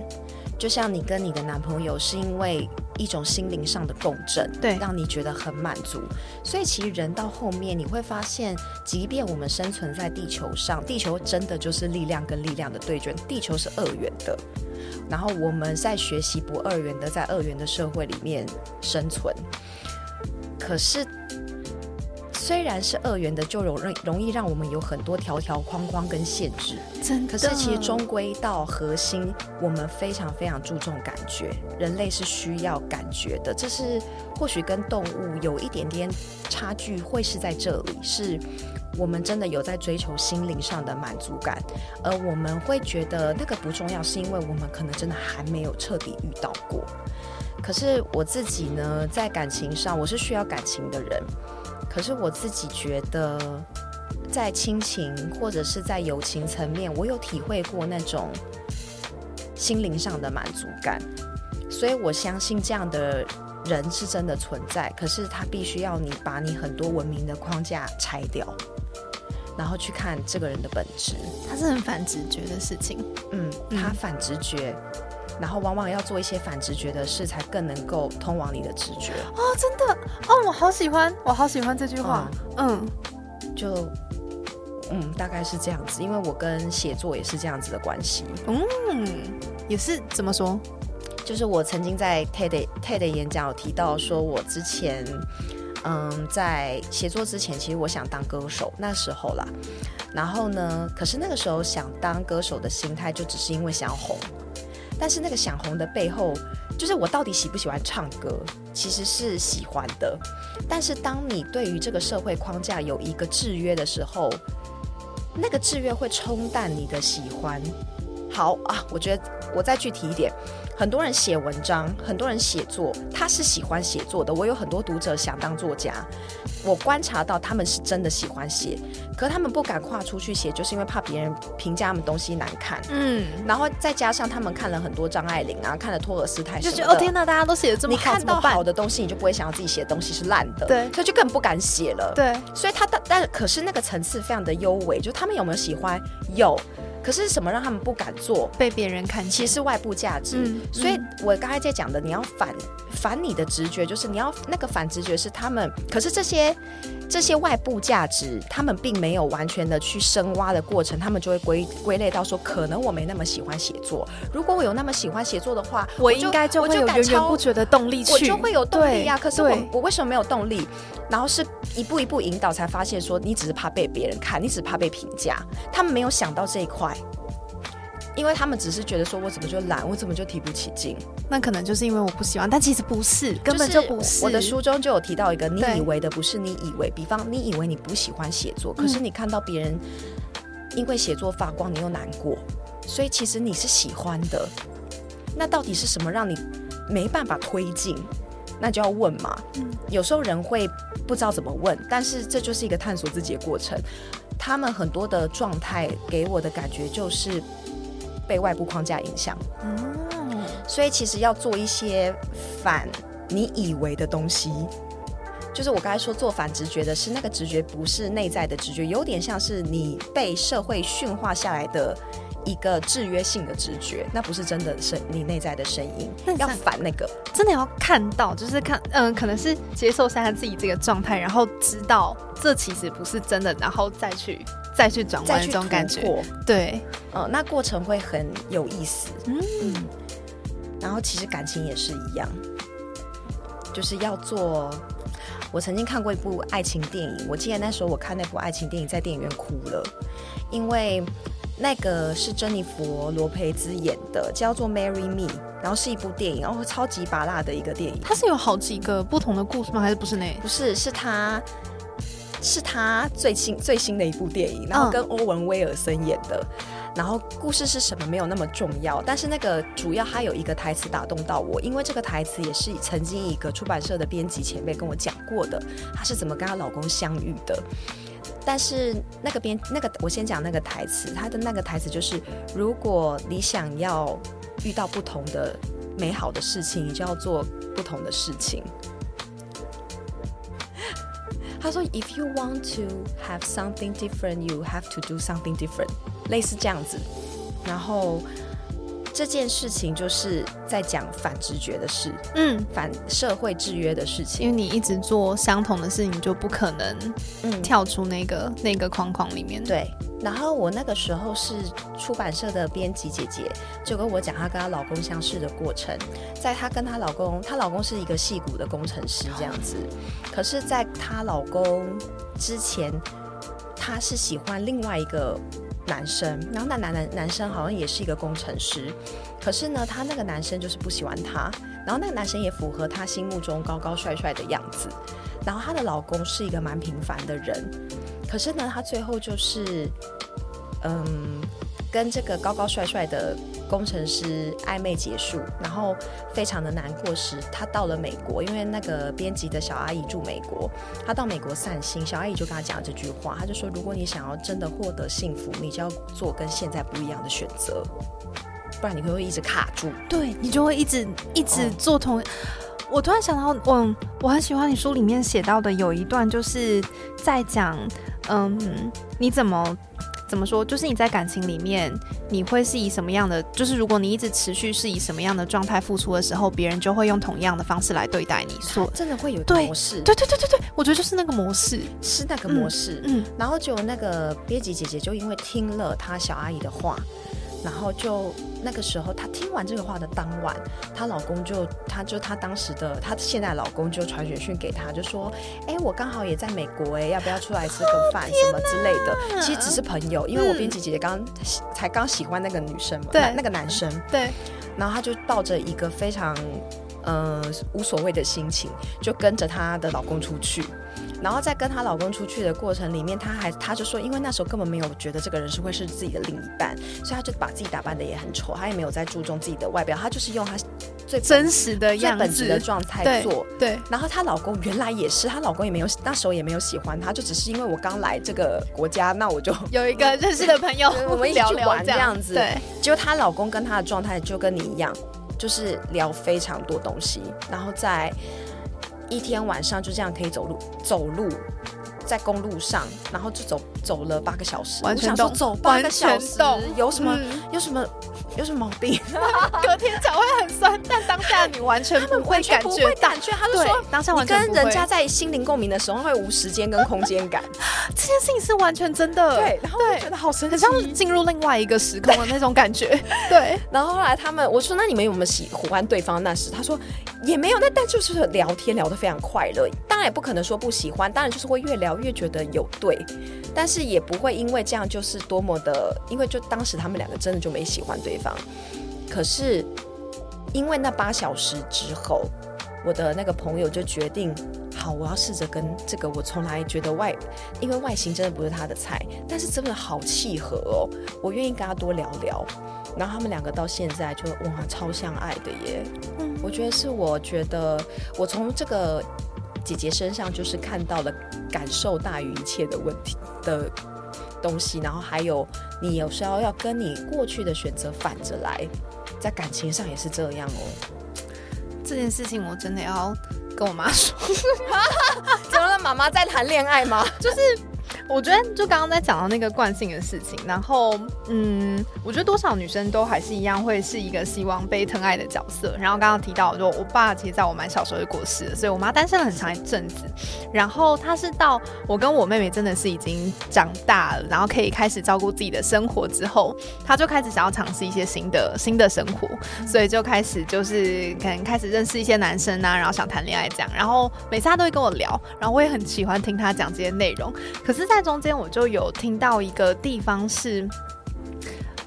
就像你跟你的男朋友是因为一种心灵上的共振，对，让你觉得很满足。所以其实人到后面你会发现，即便我们生存在地球上，地球真的就是力量跟力量的对决，地球是二元的。然后我们在学习不二元的，在二元的社会里面生存，可是。虽然是二元的，就容容容易让我们有很多条条框框跟限制。真，可是其实终归到核心，我们非常非常注重感觉。人类是需要感觉的，这是或许跟动物有一点点差距，会是在这里，是我们真的有在追求心灵上的满足感，而我们会觉得那个不重要，是因为我们可能真的还没有彻底遇到过。可是我自己呢，在感情上，我是需要感情的人。可是我自己觉得，在亲情或者是在友情层面，我有体会过那种心灵上的满足感，所以我相信这样的人是真的存在。可是他必须要你把你很多文明的框架拆掉，然后去看这个人的本质。它是很反直觉的事情。嗯，他反直觉，然后往往要做一些反直觉的事，才更能够通往你的直觉。哦，真的哦，我好喜欢，我好喜欢这句话。嗯，就嗯，大概是这样子，因为我跟写作也是这样子的关系。嗯，也是怎么说？就是我曾经在 TED TED 演讲有提到，说我之前嗯在写作之前，其实我想当歌手，那时候啦。然后呢，可是那个时候想当歌手的心态，就只是因为想要红。但是那个想红的背后，就是我到底喜不喜欢唱歌，其实是喜欢的。但是当你对于这个社会框架有一个制约的时候，那个制约会冲淡你的喜欢。好啊，我觉得我再具体一点。很多人写文章，很多人写作，他是喜欢写作的。我有很多读者想当作家，我观察到他们是真的喜欢写，可他们不敢跨出去写，就是因为怕别人评价他们东西难看。嗯，然后再加上他们看了很多张爱玲啊，看了托尔斯泰，就觉得哦天哪，大家都写的这么好，你看到好的东西，你就不会想要自己写的东西是烂的，对，所以就更不敢写了。对，所以他但但可是那个层次非常的优美，就他们有没有喜欢？有。可是什么让他们不敢做？被别人看，其实是外部价值。所以我刚才在讲的，你要反反你的直觉，就是你要那个反直觉是他们。可是这些这些外部价值，他们并没有完全的去深挖的过程，他们就会归归类到说，可能我没那么喜欢写作。如果我有那么喜欢写作的话，我应该就会有源源不绝的动力去，我就会有动力呀。可是我我为什么没有动力？然后是一步一步引导，才发现说，你只是怕被别人看，你只怕被评价。他们没有想到这一块。因为他们只是觉得说，我怎么就懒，我怎么就提不起劲？那可能就是因为我不喜欢，但其实不是，根本就不是。我的书中就有提到一个，你以为的不是你以为，比方你以为你不喜欢写作，可是你看到别人因为写作发光，你又难过，所以其实你是喜欢的。那到底是什么让你没办法推进？那就要问嘛。有时候人会不知道怎么问，但是这就是一个探索自己的过程。他们很多的状态给我的感觉就是。被外部框架影响，嗯，所以其实要做一些反你以为的东西，就是我刚才说做反直觉的是那个直觉不是内在的直觉，有点像是你被社会驯化下来的一个制约性的直觉，那不是真的声你内在的声音，要反那个，真的要看到，就是看，嗯，可能是接受现在自己这个状态，然后知道这其实不是真的，然后再去。再去转弯这种感觉，对，呃，那过程会很有意思，嗯，然后其实感情也是一样，就是要做。我曾经看过一部爱情电影，我记得那时候我看那部爱情电影在电影院哭了，因为那个是珍妮佛罗培兹演的，叫做《Marry Me》，然后是一部电影，然后超级拔辣的一个电影。它是有好几个不同的故事吗？还是不是那？不是，是他。是他最新最新的一部电影，然后跟欧文威尔森演的，然后故事是什么没有那么重要，但是那个主要他有一个台词打动到我，因为这个台词也是曾经一个出版社的编辑前辈跟我讲过的，她是怎么跟她老公相遇的。但是那个编那个我先讲那个台词，他的那个台词就是，如果你想要遇到不同的美好的事情，你就要做不同的事情。他说：“If you want to have something different, you have to do something different。”类似这样子。然后这件事情就是在讲反直觉的事，嗯，反社会制约的事情。因为你一直做相同的事情，就不可能嗯跳出那个那个框框里面。对。然后我那个时候是出版社的编辑姐姐，就跟我讲她跟她老公相识的过程。在她跟她老公，她老公是一个戏骨的工程师这样子。可是，在她老公之前，她是喜欢另外一个男生，然后那男男男生好像也是一个工程师。可是呢，他那个男生就是不喜欢他，然后那个男生也符合他心目中高高帅帅的样子。然后她的老公是一个蛮平凡的人。可是呢，他最后就是，嗯，跟这个高高帅帅的工程师暧昧结束，然后非常的难过时，他到了美国，因为那个编辑的小阿姨住美国，他到美国散心，小阿姨就跟他讲这句话，他就说，如果你想要真的获得幸福，你就要做跟现在不一样的选择，不然你会一直卡住，对你就会一直一直做同。我突然想到，嗯，我很喜欢你书里面写到的有一段，就是在讲。嗯，你怎么怎么说？就是你在感情里面，你会是以什么样的？就是如果你一直持续是以什么样的状态付出的时候，别人就会用同样的方式来对待你。说真的会有对模式，对对对对对，我觉得就是那个模式。是那个模式。嗯，然后就那个编辑姐姐就因为听了她小阿姨的话，然后就那个时候她听完这个话的当晚，她老公就她就她当时的她现在老公就传简讯给她，就说：“哎，我刚好也在美国，哎，要不要出来吃个饭什么之类的？” [laughs] 其实只是朋友，因为我编辑姐姐刚才刚喜欢那个女生嘛，对那个男生，对，然后她就抱着一个非常呃无所谓的心情，就跟着她的老公出去。然后在跟她老公出去的过程里面，她还她就说，因为那时候根本没有觉得这个人是会是自己的另一半，所以她就把自己打扮的也很丑，她也没有在注重自己的外表，她就是用她最真实的最样本质的。状态做。对，然后她老公原来也是，她老公也没有那时候也没有喜欢她，就只是因为我刚来这个国家，那我就 [laughs] 有一个认识的朋友 [laughs] 我们一起聊去玩聊这样这样子对，结果她老公跟她的状态就跟你一样，就是聊非常多东西，然后在一天晚上就这样可以走路走路。在公路上，然后就走走了八个小时。完全懂我想说走八个小时有什么、嗯有什么有什么毛病？[laughs] 隔天脚会很酸，但当下你完全不会完全不感觉到。会感觉。他就说，当下你完全跟人家在心灵共鸣的时候，会无时间跟空间感。这件事情是完全真的，对，然后我觉得好神奇，很像进入另外一个时空的那种感觉。[laughs] 对，然后后来他们，我说那你们有没有喜欢对方那时？他说也没有，那但就是聊天聊得非常快乐。当然也不可能说不喜欢，当然就是会越聊越觉得有对，但是也不会因为这样就是多么的，因为就当时他们两个真的就没喜欢对方。可是因为那八小时之后，我的那个朋友就决定，好，我要试着跟这个我从来觉得外，因为外形真的不是他的菜，但是真的好契合哦，我愿意跟他多聊聊。然后他们两个到现在就哇超相爱的耶，嗯我觉得是我觉得我从这个姐姐身上就是看到了感受大于一切的问题的东西，然后还有你有时候要跟你过去的选择反着来，在感情上也是这样哦。这件事情我真的要跟我妈说。[laughs] 怎么了？妈妈在谈恋爱吗？[laughs] 我觉得就刚刚在讲到那个惯性的事情，然后嗯，我觉得多少女生都还是一样会是一个希望被疼爱的角色。然后刚刚提到，就我爸其实在我蛮小时候就过世了，所以我妈单身了很长一阵子。然后她是到我跟我妹妹真的是已经长大了，然后可以开始照顾自己的生活之后，她就开始想要尝试一些新的新的生活，所以就开始就是可能开始认识一些男生啊，然后想谈恋爱这样。然后每次她都会跟我聊，然后我也很喜欢听她讲这些内容。可是，在中间我就有听到一个地方是，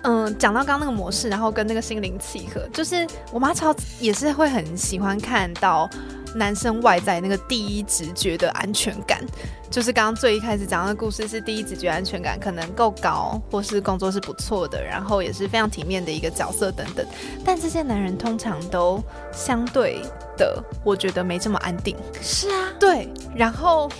嗯，讲到刚刚那个模式，然后跟那个心灵契合，就是我妈超也是会很喜欢看到男生外在那个第一直觉的安全感。就是刚刚最一开始讲的故事是第一直觉安全感可能够高，或是工作是不错的，然后也是非常体面的一个角色等等。但这些男人通常都相对的，我觉得没这么安定。是啊，对，然后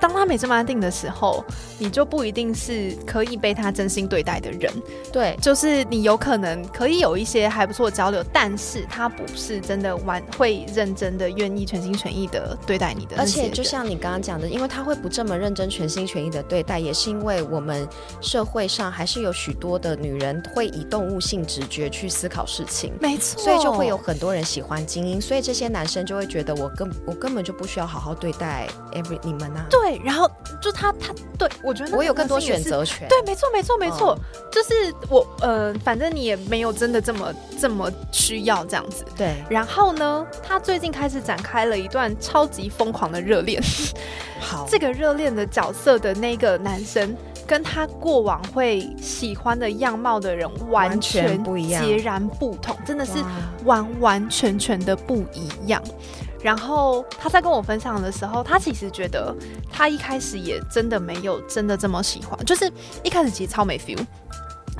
当他没这么安定的时候，你就不一定是可以被他真心对待的人。对，就是你有可能可以有一些还不错的交流，但是他不是真的完会认真的愿意全心全意的对待你的而。且就像你刚刚讲的，因为他会不这么认真、全心全意的对待，也是因为我们社会上还是有许多的女人会以动物性直觉去思考事情。没错，所以就会有很多人喜欢精英，所以这些男生就会觉得我根我根本就不需要好好对待 every 你们啊，对，然后就他他对我觉得我有更多选择权。对，没错，没错，没错，嗯就是我，呃，反正你也没有真的这么这么需要这样子。对，然后呢，他最近开始展开了一段超级疯狂的热恋。[laughs] 好，这个热恋的角色的那个男生，跟他过往会喜欢的样貌的人完全不一样截然不同，真的是完完全全的不一样。然后他在跟我分享的时候，他其实觉得他一开始也真的没有真的这么喜欢，就是一开始其实超没 feel。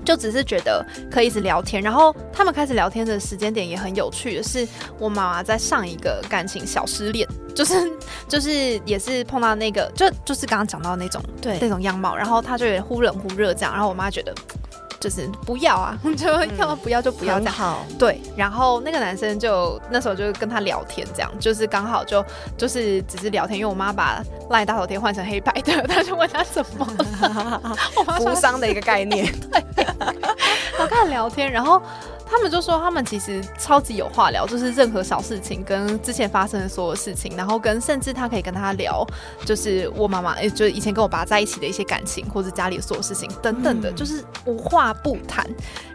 就只是觉得可以一直聊天，然后他们开始聊天的时间点也很有趣的是，我妈妈在上一个感情小失恋，就是就是也是碰到那个，就就是刚刚讲到那种对那种样貌，然后他就有点忽冷忽热这样，然后我妈觉得就是不要啊，[laughs] 就要么不要就不要这样。好，对，然后那个男生就那时候就跟他聊天，这样就是刚好就就是只是聊天，因为我妈把赖大头贴换成黑白的，[laughs] 他就问他怎么了，[laughs] 我妈说扶桑的一个概念。我看聊天，然后他们就说他们其实超级有话聊，就是任何小事情跟之前发生的所有事情，然后跟甚至他可以跟他聊，就是我妈妈，诶，就是以前跟我爸在一起的一些感情，或者家里的所有事情等等的，就是无话不谈。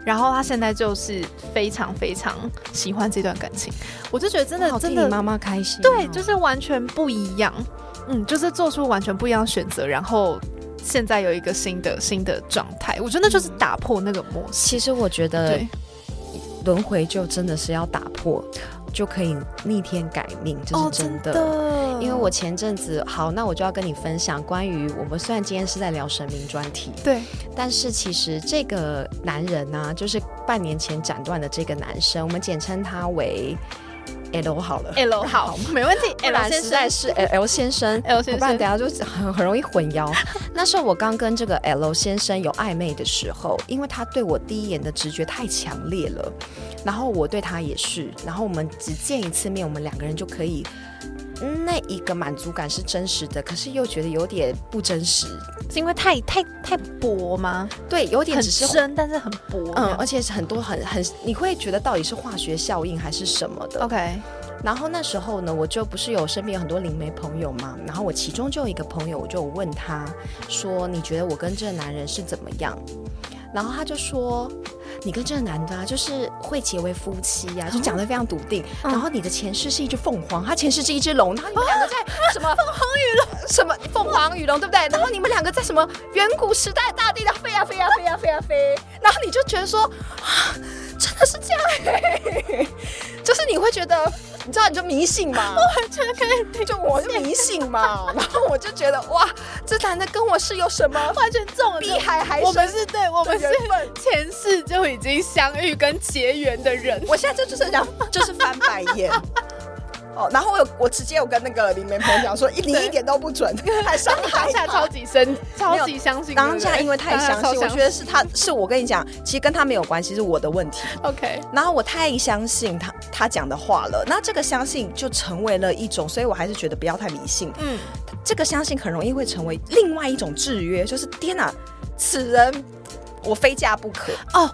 然后他现在就是非常非常喜欢这段感情，我就觉得真的真的妈妈开心哦。对，就是完全不一样，嗯，就是做出完全不一样的选择，然后现在有一个新的新的状态，我觉得那就是打破那个模式。其实我觉得对，轮回就真的是要打破，就可以逆天改命，这是真的。哦的因为我前阵子好，那我就要跟你分享关于我们虽然今天是在聊神明专题，对但是其实这个男人呢、就是半年前斩断的这个男生，我们简称他为 L 好了。L 好，没问题不，L 实在生是 L L 先生 L 先生不然等下就很很容易混淆。[laughs] 那时候我刚跟这个 L 先生有暧昧的时候，因为他对我第一眼的直觉太强烈了，然后我对他也是，然后我们只见一次面，我们两个人就可以。嗯那一个满足感是真实的，可是又觉得有点不真实，是因为太太太薄吗？对，有点很只是深，但是很薄。嗯，而且是很多很很，你会觉得到底是化学效应还是什么的。OK，然后那时候呢，我就不是有身边有很多灵媒朋友嘛，然后我其中就有一个朋友，我就问他说：“你觉得我跟这个男人是怎么样？”然后他就说：“你跟这个男的啊，就是会结为夫妻呀、就讲得非常笃定。嗯然后你的前世是一只凤凰，他前世是一只龙，然后你们两个在什么 [laughs] 凤凰与龙？什么凤凰与龙，对不对？然后你们两个在什么远古时代大地的飞呀飞呀飞呀飞呀飞，然后你就觉得说，啊，真的是这样哎、[laughs] 就是你会觉得，你知道你就迷信嘛，[laughs] 完全可以就我就迷信嘛，[laughs] 然后我就觉得哇，这男的跟我是有什么完全中了。比海还我们是对，我们是。前世就已经相遇跟结缘的人。我现在就就是想，就是翻白眼。哦，然后我有我直接有跟那个里面朋友讲说，你一点都不准，[laughs] 还伤害当下超他。级深，超级相信。当下因为太相信，我觉得得是他是我跟你讲，其实跟他没有关系，是我的问题。OK，然后我太相信他他讲的话了，那这个相信就成为了一种，所以我还是觉得不要太迷信。嗯，这个相信很容易会成为另外一种制约，就是天哪，此人我非嫁不可，哦，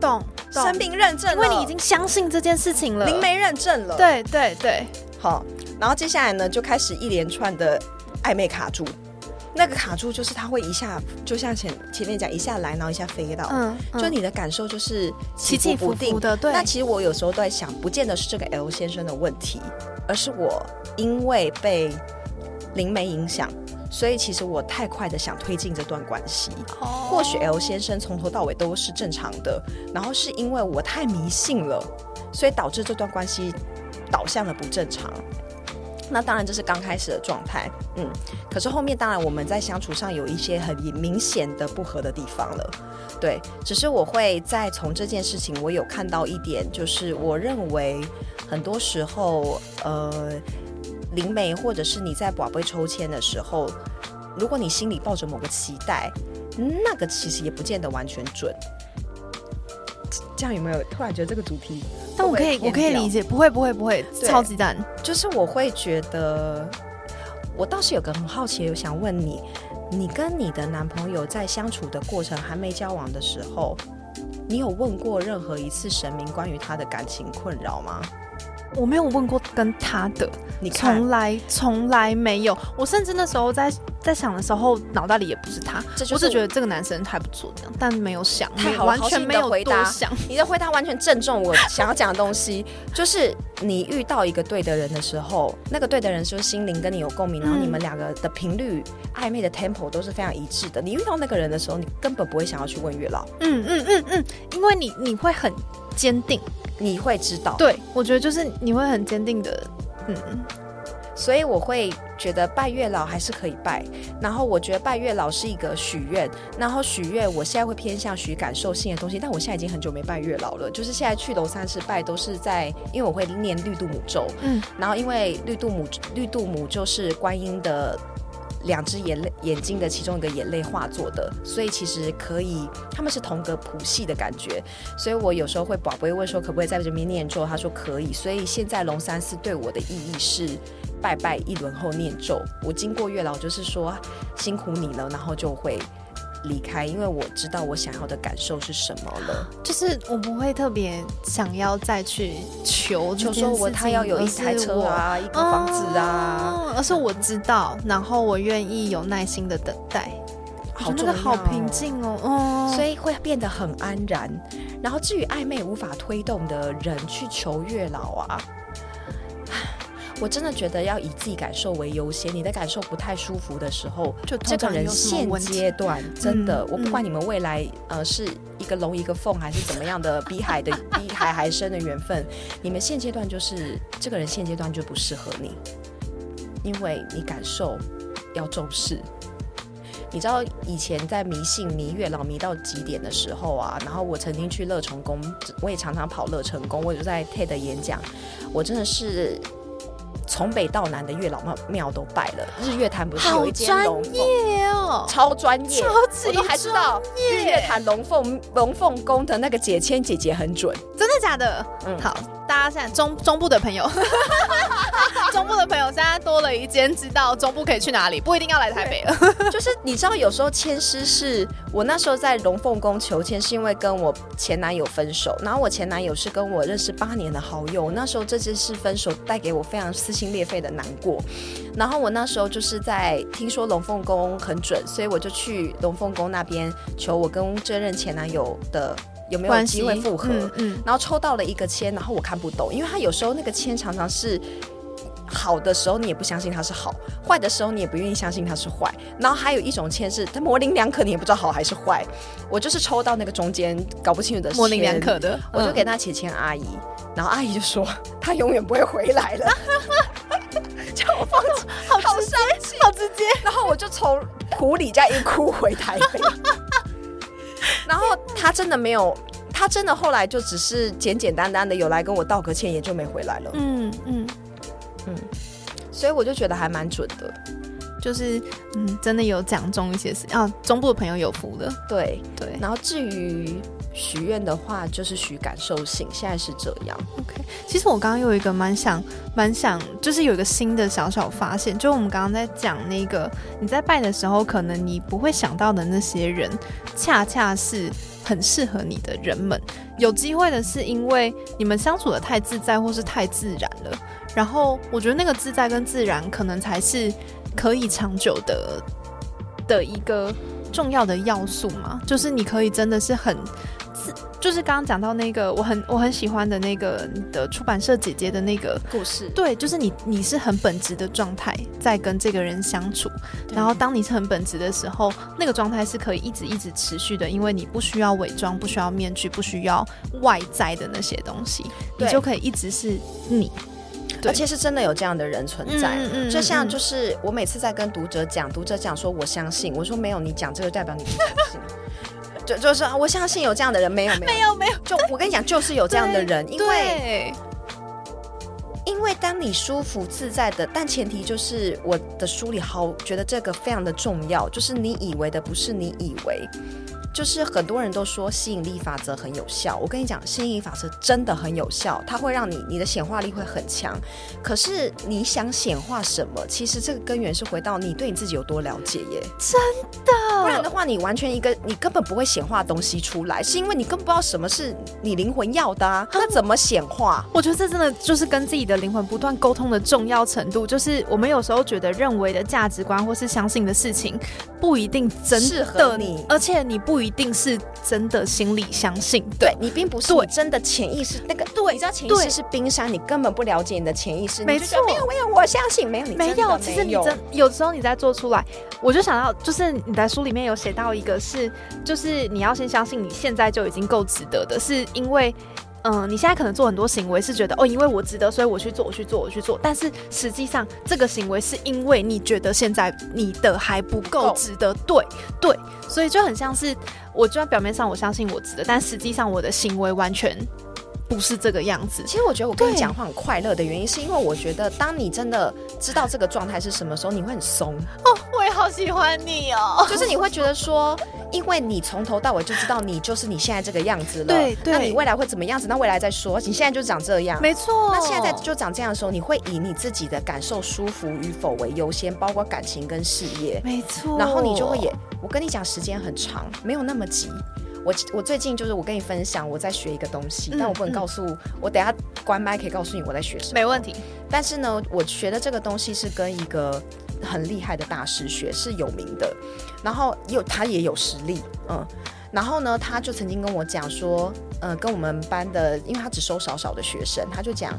懂，懂生病认证了，因为你已经相信这件事情了。灵媒认证了，，对对对，好，然后接下来呢就开始一连串的暧昧卡住。那个卡住就是他会一下，就像前前面讲，一下来，然后一下飞到，嗯，就你的感受就是起起伏不定伏的，对。那其实我有时候都在想，不见得是这个 L 先生的问题，而是我因为被灵媒影响，所以其实我太快的想推进这段关系。哦或许 L 先生从头到尾都是正常的，然后是因为我太迷信了，所以导致这段关系导向的不正常。那当然这是刚开始的状态，嗯，可是后面当然我们在相处上有一些很明显的不合的地方了，对，只是我会再从这件事情，我有看到一点，就是我认为很多时候，呃，灵媒或者是你在宝贝抽签的时候，如果你心里抱着某个期待，那个其实也不见得完全准。这样有没有突然觉得这个主题？但我可以，我可以理解。不会，不会，不会，超级赞。就是我会觉得，我倒是有个很好奇，我想问你，你跟你的男朋友在相处的过程，还没交往的时候，你有问过任何一次神明关于他的感情困扰吗？我没有问过跟他的，你从，来从来没有。我甚至那时候在在想的时候，脑袋里也不是他，这就是我只觉得这个男生还不错，这样，但没有想，太好了完全没有回答多想。你的回答完全正中我想要讲的东西，就是你遇到一个对的人的时候，那个对的人就是心灵跟你有共鸣，然后嗯你们两个的频率、暧昧的 tempo 都是非常一致的。你遇到那个人的时候，你根本不会想要去问月老，嗯嗯嗯嗯，因为你你会很坚定，你会知道。对我觉得就是你会很坚定的，嗯，所以我会觉得拜月老还是可以拜，然后我觉得拜月老是一个许愿，然后许愿我现在会偏向许感受性的东西，但我现在已经很久没拜月老了，就是现在去楼三是拜都是在，因为我会念绿度母咒，嗯，然后因为绿度母绿度母就是观音的两只眼泪眼睛的其中一个眼泪化作的，所以其实可以，他们是同个谱系的感觉。所以我有时候会宝贝问说可不可以在这边念咒，他说可以。所以现在龙三寺对我的意义是拜拜一轮后念咒。我经过月老就是说辛苦你了，然后就会。离开，因为我知道我想要的感受是什么了。就是我不会特别想要再去求，求说我他要有一台车啊，一个房子啊，而是我知道，然后我愿意有耐心的等待。好，那个好平静哦，哦，所以会变得很安然。然后至于暧昧无法推动的人去求月老啊。我真的觉得要以自己感受为优先。你的感受不太舒服的时候，就这个人现阶段真的，我不管你们未来呃是一个龙一个凤还是怎么样的比海的 [laughs] 比海还深的缘分，你们现阶段就是这个人现阶段就不适合你，因为你感受要重视。你知道以前在迷信迷月老迷到极点的时候啊，然后我曾经去乐成宫，我也常常跑乐成宫，我就在 TED 演讲，我真的是。从北到南的月老庙庙都拜了，日月潭不是有一间龙凤哦，超专业，我都还知道日月潭龙凤龙凤宫的那个解签姐姐很准，真的假的？嗯，好。大家现在中中部的朋友，[laughs] 中部的朋友现在多了一间，知道中部可以去哪里，不一定要来台北了。就是你知道，有时候签诗是我那时候在龙凤宫求签，是因为跟我前男友分手，然后我前男友是跟我认识八年的好友，那时候这次是分手带给我非常撕心裂肺的难过。然后我那时候就是在听说龙凤宫很准，所以我就去龙凤宫那边求我跟这任前男友的。有没有机会复合？嗯，然后抽到了一个签，然后我看不懂，因为他有时候那个签常常是好的时候，你也不相信它是好；坏的时候，你也不愿意相信它是坏。然后还有一种签是它模棱两可，你也不知道好还是坏。我就是抽到那个中间搞不清楚的模棱两可的，我就给那且签阿姨，然后阿姨就说她永远不会回来了，[laughs] 叫我放弃，[laughs] 好伤心，好直接。然后我就从普里家一哭回台北。[laughs] 然后他真的没有，他真的后来就只是简简单单的有来跟我道个歉，也就没回来了。嗯嗯嗯，所以我就觉得还蛮准的，就是嗯，真的有讲中一些事啊。中部的朋友有福了，对对。然后至于。许愿的话就是许感受性，现在是这样。OK，其实我刚刚有一个蛮想、蛮想，就是有一个新的小小发现，就我们刚刚在讲那个你在拜的时候，可能你不会想到的那些人，恰恰是很适合你的人们。有机会的是因为你们相处的太自在或是太自然了，然后我觉得那个自在跟自然，可能才是可以长久的的一个重要的要素嘛。就是你可以真的是很。就是刚刚讲到那个我很我很喜欢的那个的出版社姐姐的那个故事，对，就是你你是很本质的状态在跟这个人相处，然后当你是很本质的时候，那个状态是可以一直一直持续的，因为你不需要伪装，不需要面具，不需要外在的那些东西，你就可以一直是你，而且是真的有这样的人存在，就像就是我每次在跟读者讲，读者讲说我相信，我说没有，你讲这个代表你不相信。[laughs] 就就是我相信有这样的人，没有 [laughs] 没有。没有，就我跟你讲，就是有这样的人，因为因为当你舒服自在的，但前提就是我的书里好觉得这个非常的重要，就是你以为的不是你以为。就是很多人都说吸引力法则很有效，我跟你讲，吸引力法则真的很有效，它会让你你的显化力会很强。可是你想显化什么？其实这个根源是回到你对你自己有多了解耶。真的，不然的话，你完全一个你根本不会显化东西出来，是因为你根本不知道什么是你灵魂要的啊。那怎么显化？我觉得这真的就是跟自己的灵魂不断沟通的重要程度。就是我们有时候觉得认为的价值观或是相信的事情，不一定真适合你，而且你不一定是真的心里相信，对你并不是真的潜意识那个，对，你知道潜意识是冰山，你根本不了解你的潜意识，没错，没有没有，我相信没有你没有，其实你真有时候你在做出来，我就想到，就是你在书里面有写到一个，是就是你要先相信你现在就已经够值得的，是因为。嗯，你现在可能做很多行为是觉得哦，因为我值得，所以我去做，我去做，我去做。但是实际上，这个行为是因为你觉得现在你的还不够值得，对对，所以就很像是，我就算表面上我相信我值得，但实际上我的行为完全不是这个样子。其实我觉得我跟你讲话很快乐的原因，是因为我觉得当你真的知道这个状态是什么时候，你会很松哦，我也好喜欢你哦。就是你会觉得说，因为你从头到尾就知道你就是你现在这个样子了，对对那你未来会怎么样子？那未来再说，你现在就长这样。没错，那现在就长这样的时候，你会以你自己的感受舒服与否为优先，包括感情跟事业。没错，然后你就会也，我跟你讲，时间很长，没有那么急。我我最近就是我跟你分享，我在学一个东西，嗯但我不能告诉我，等下关麦可以告诉你我在学什么。没问题。但是呢，我学的这个东西是跟一个很厉害的大师学，是有名的，然后有他也有实力，嗯。然后呢，他就曾经跟我讲说，呃，跟我们班的，因为他只收少少的学生，他就讲，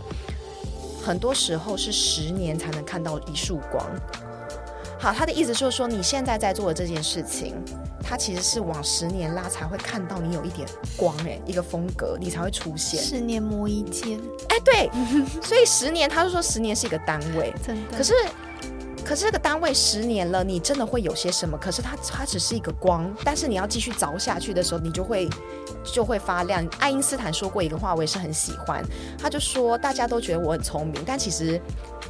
很多时候是十年才能看到一束光。好，他的意思就是说，你现在在做的这件事情，它其实是往十年拉才会看到你有一点光、哎，一个风格，你才会出现。十年磨一剑，哎，对，所以十年，他就说十年是一个单位，真的。可是，可是这个单位十年了，你真的会有些什么？可是它它只是一个光，但是你要继续凿下去的时候，你就会就会发亮。爱因斯坦说过一个话，我也是很喜欢，他就说大家都觉得我很聪明，但其实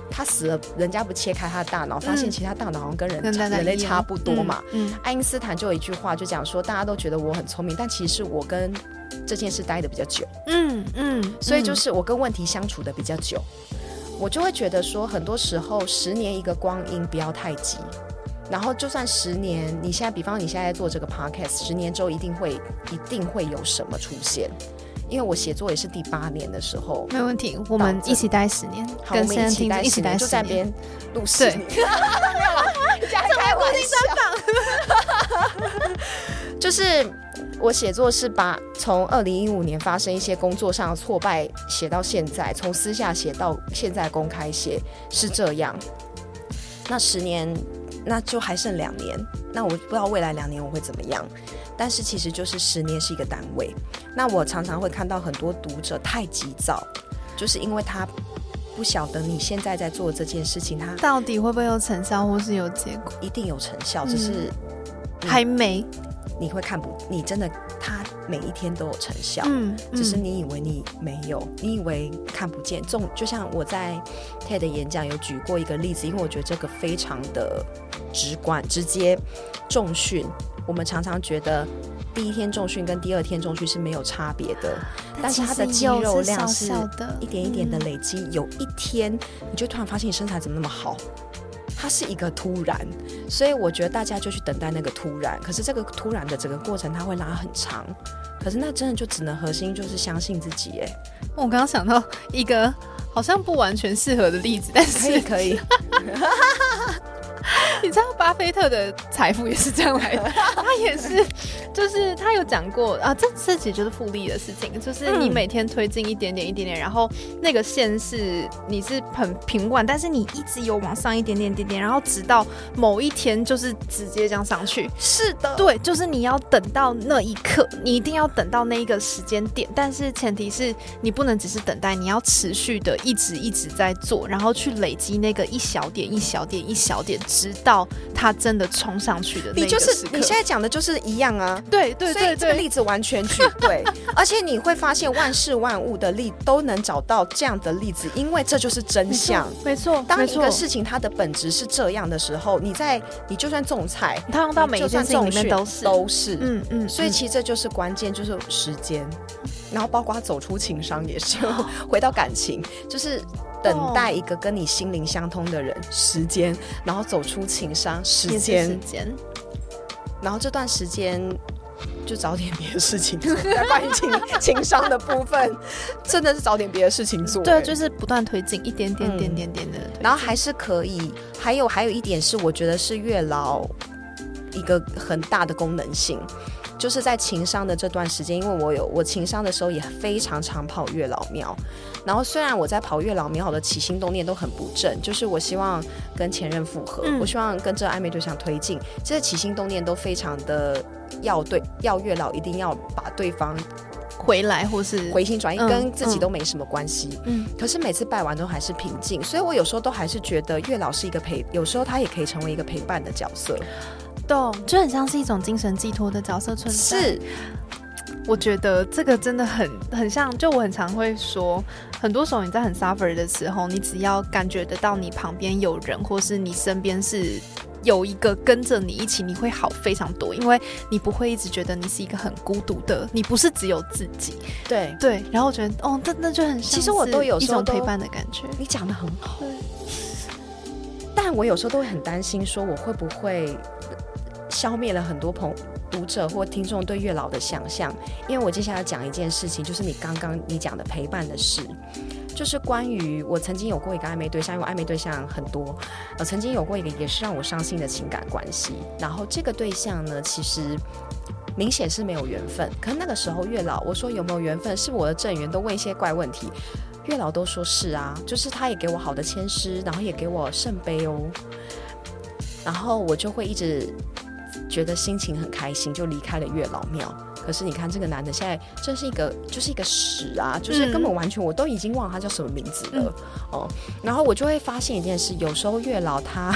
他死了，人家不切开他的大脑，发现其实他大脑好像跟人、人类差不多嘛。嗯，爱因斯坦就有一句话，就讲说大家都觉得我很聪明，但其实我跟这件事待的比较久。嗯嗯嗯，所以就是我跟问题相处的比较久，我就会觉得说，很多时候十年一个光阴不要太急。然后就算十年，你现在比方你现在做这个 podcast，十年之后一定会一定会有什么出现。因为我写作也是第八年的时候，没问题，我们一起待十年，好，我跟现在们一起待听众一起待十年，就在那十年。边录十对年，没有啦，加开玩笑。[laughs] 就是我写作是把从二零一五年发生一些工作上的挫败写到现在，从私下写到现在公开写，是这样。那十年，那就还剩两年，那我不知道未来两年我会怎么样。但是其实就是十年是一个单位。那我常常会看到很多读者太急躁，就是因为他不晓得你现在在做这件事情，他到底会不会有成效，或是有结果？一定有成效，只是嗯还没。你会看不，你真的他每一天都有成效。嗯，只是嗯你以为你没有，你以为看不见。这种就像我在 TED 演讲有举过一个例子，因为我觉得这个非常的直观、直接。重训，我们常常觉得第一天重训跟第二天重训是没有差别的，但是它的肌肉量是一点一点的嗯累积。有一天，你就突然发现你身材怎么那么好。它是一个突然，所以我觉得大家就去等待那个突然。可是这个突然的整个过程，它会拉很长。可是那真的就只能核心就是相信自己，哎，我刚刚想到一个好像不完全适合的例子，但可以是可以，[laughs] [laughs] 你知道巴菲特的财富也是这样来的，[laughs] 他也是，就是他有讲过啊，这这其实就是复利的事情，就是你嗯每天推进一点点一点点，然后那个线是你是很平稳，但是你一直有往上一点点点点，然后直到某一天就是直接这样上去。是的，对，就是你要等到那一刻，你一定要等到那一个时间点，但是前提是你不能只是等待，你要持续的一直一直在做，然后去累积那个一小点一小点一小点，直到他真的冲上去的那你个时刻。就是你现在讲的就是一样啊。对对所以对对，这个例子完全具对，[laughs] 而且你会发现万事万物的例都能找到这样的例子，因为这就是真相。没错，当一个事情它的本质是这样的时候，你在你就算种菜，它用到每一件事情里面都是，都是，嗯嗯，所以嗯其实这就是关键，就是时间，然后包括走出情商也是，[laughs] 回到感情，就是等待一个跟你心灵相通的人，时间，然后走出情商，时间。时间，然后这段时间就找点别的事情做，在关于情情商的部分，[laughs] 真的是找点别的事情做、对，欸就是不断推进，一点点嗯点点点的。然后还是可以。还有还有一点是，我觉得是月老一个很大的功能性，就是在情商的这段时间，因为我有我情商的时候也非常常跑月老庙。然后虽然我在跑月老庙的起心动念都很不正，就是我希望跟前任复合，嗯我希望跟这暧昧对象推进，这些起心动念都非常的要对，要月老一定要把对方回来或是回心转意，嗯跟自己嗯都没什么关系。嗯可是每次拜完都还是平静，所以我有时候都还是觉得月老是一个陪，有时候他也可以成为一个陪伴的角色。懂，就很像是一种精神寄托的角色存在。是，我觉得这个真的很很像，就我很常会说，很多时候你在很 suffer 的时候，你只要感觉得到你旁边有人，或是你身边是有一个跟着你一起，你会好非常多，因为你不会一直觉得你是一个很孤独的，你不是只有自己。对对，然后我觉得哦，那那就很其实我都有一种陪伴的感觉。你讲的很好，但我有时候都会很担心，说我会不会消灭了很多朋。读者或听众对月老的想象，因为我接下来要讲一件事情，就是你刚刚你讲的陪伴的事，就是关于我曾经有过一个暧昧对象，因为暧昧对象很多，呃，曾经有过一个也是让我伤心的情感关系，然后这个对象呢，其实明显是没有缘分，可是那个时候月老我说有没有缘分，是我的正缘都问一些怪问题，月老都说是啊，就是他也给我好的签诗，然后也给我圣杯哦，然后我就会一直。觉得心情很开心，就离开了月老庙。可是你看，这个男的现在真是一个，就是一个屎啊！就是根本完全，我都已经忘了他叫什么名字了哦。然后我就会发现一件事，有时候月老他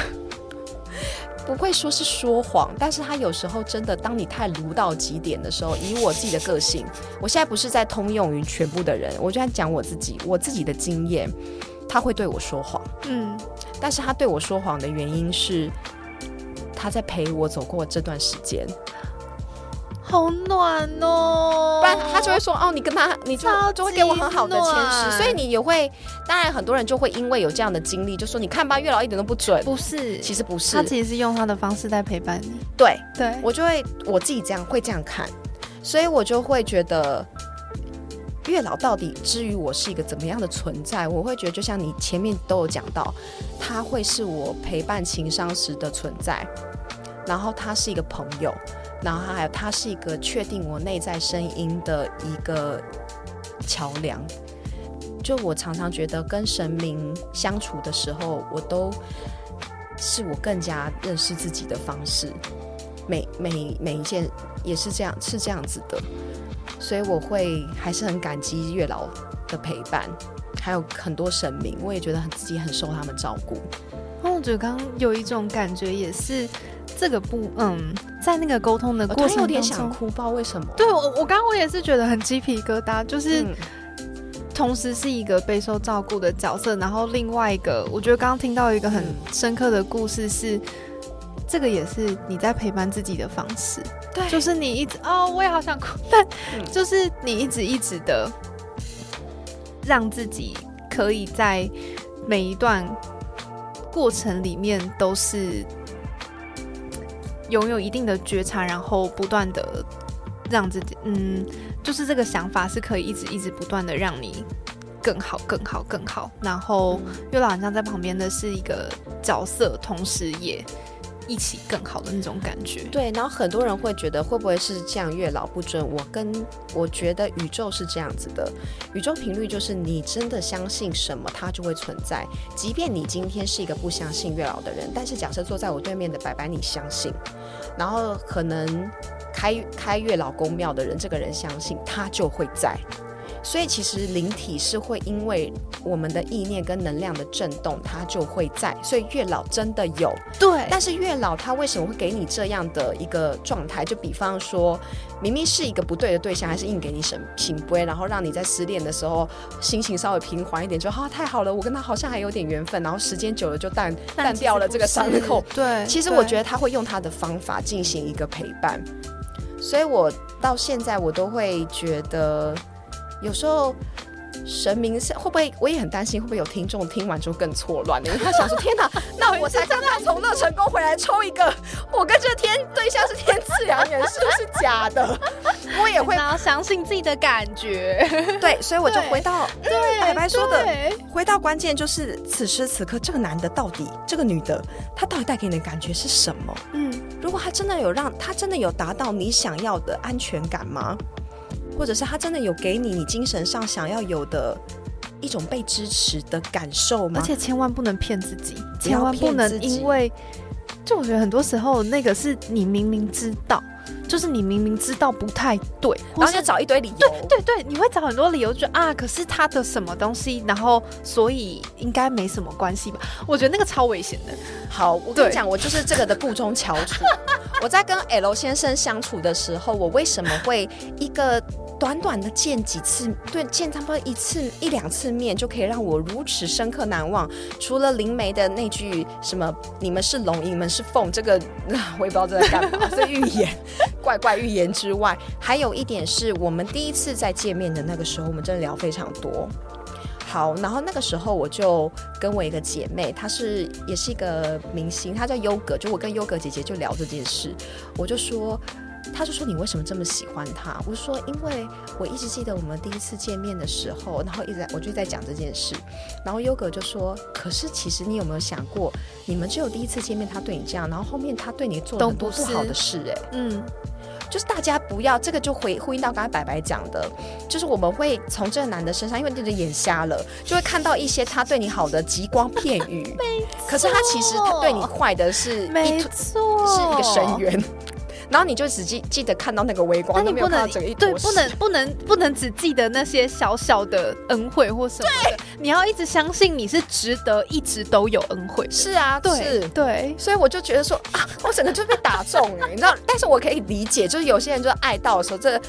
不会说是说谎，但是他有时候真的，当你太撸到极点的时候，以我自己的个性，我现在不是在通用于全部的人，我就在讲我自己，我自己的经验，他会对我说谎。嗯，但是他对我说谎的原因是。他在陪我走过这段时间，好暖哦！不然他就会说：“哦，你跟他，你就就会给我很好的签诗。”所以你也会，当然很多人就会因为有这样的经历，就说：“你看吧，月老一点都不准。”不是，其实不是，他其实是用他的方式在陪伴你。对对，我就会我自己这样会这样看，所以我就会觉得。月老到底至于我是一个怎么样的存在？我会觉得，就像你前面都有讲到，他会是我陪伴情商时的存在，然后他是一个朋友，然后还有他是一个确定我内在声音的一个桥梁。就我常常觉得跟神明相处的时候，我都是我更加认识自己的方式。每每每一件也是这样，是这样子的。所以我会还是很感激月老的陪伴，还有很多神明，我也觉得自己很受他们照顾。那我觉得刚刚有一种感觉，也是这个不嗯，在那个沟通的过程有点想哭，不知道为什么。对我，我刚刚我也是觉得很鸡皮疙瘩，就是同时是一个备受照顾的角色，然后另外一个，我觉得刚刚听到一个很深刻的故事是。这个也是你在陪伴自己的方式，对，就是你一直哦，我也好想哭，但就是你一直一直的让自己可以在每一段过程里面都是拥有一定的觉察，然后不断的让自己，嗯，就是这个想法是可以一直一直不断的让你更好、更好、更好。然后月老好像在旁边的是一个角色，同时也。一起更好的那种感觉，对。然后很多人会觉得会不会是这样月老不准？我跟我觉得宇宙是这样子的，宇宙频率就是你真的相信什么，它就会存在。即便你今天是一个不相信月老的人，但是假设坐在我对面的白白你相信，然后可能开开月老公庙的人，这个人相信，他就会在。所以其实灵体是会因为我们的意念跟能量的震动，它就会在。所以月老真的有对，但是月老他为什么会给你这样的一个状态？就比方说，明明是一个不对的对象，还是硬给你神品杯，然后让你在失恋的时候心情稍微平缓一点，就啊太好了，我跟他好像还有点缘分。然后时间久了就淡淡掉了这个伤口。[laughs] 对，其实我觉得他会用他的方法进行一个陪伴。所以我到现在我都会觉得。有时候神明是会不会？我也很担心会不会有听众听完之后更错乱因为他想说：“ [laughs] 天哪，那我才刚刚从乐成功回来抽一个，我跟这天对象是天赐良缘，是不是假的？” [laughs] 我也会要相信自己的感觉。[laughs] 对，所以我就回到对白白说的，回到关键就是此时此刻这个男的到底，这个女的她到底带给你的感觉是什么？嗯，如果他真的有让他真的有达到你想要的安全感吗？或者是他真的有给你你精神上想要有的一种被支持的感受吗？而且千万不能骗自己，千万不能因为，就我觉得很多时候那个是你明明知道，就是你明明知道不太对，然后就找一堆理由。对对对，你会找很多理由，就啊，可是他的什么东西，然后所以应该没什么关系吧？我觉得那个超危险的。好，我跟你讲，我就是这个的故中翘楚。我在跟 L 先生相处的时候，我为什么会一个？短短的见几次，对，见差不多一次一两次面，就可以让我如此深刻难忘。除了灵媒的那句什么“你们是龙，你们是凤”，这个 [laughs] 我也不知道这在干嘛，这预言 [laughs] 怪怪预言之外，还有一点是我们第一次在见面的那个时候，我们真的聊非常多。好，然后那个时候我就跟我一个姐妹，她是也是一个明星，她叫优格，就我跟优格姐姐就聊这件事，我就说。他就说：“你为什么这么喜欢他？”我说：“因为我一直记得我们第一次见面的时候，然后一直在我就在讲这件事。然后优格就说：‘可是其实你有没有想过，你们只有第一次见面，他对你这样，然后后面他对你做了很多不好的事？’哎，嗯，就是大家不要这个就回呼应到刚才白白讲的，就是我们会从这个男的身上，因为你的眼瞎了，就会看到一些他对你好的极光片语。[laughs] 可是他其实他对你坏的是，没错，是一个深渊。”然后你就只记记得看到那个微光，那你不能对，不能不能不能只记得那些小小的恩惠或什么的，你要一直相信你是值得，一直都有恩惠。是啊，对对，所以我就觉得说啊，我整个就被打中了，你知道？但是我可以理解，就是有些人就爱到的时候，这。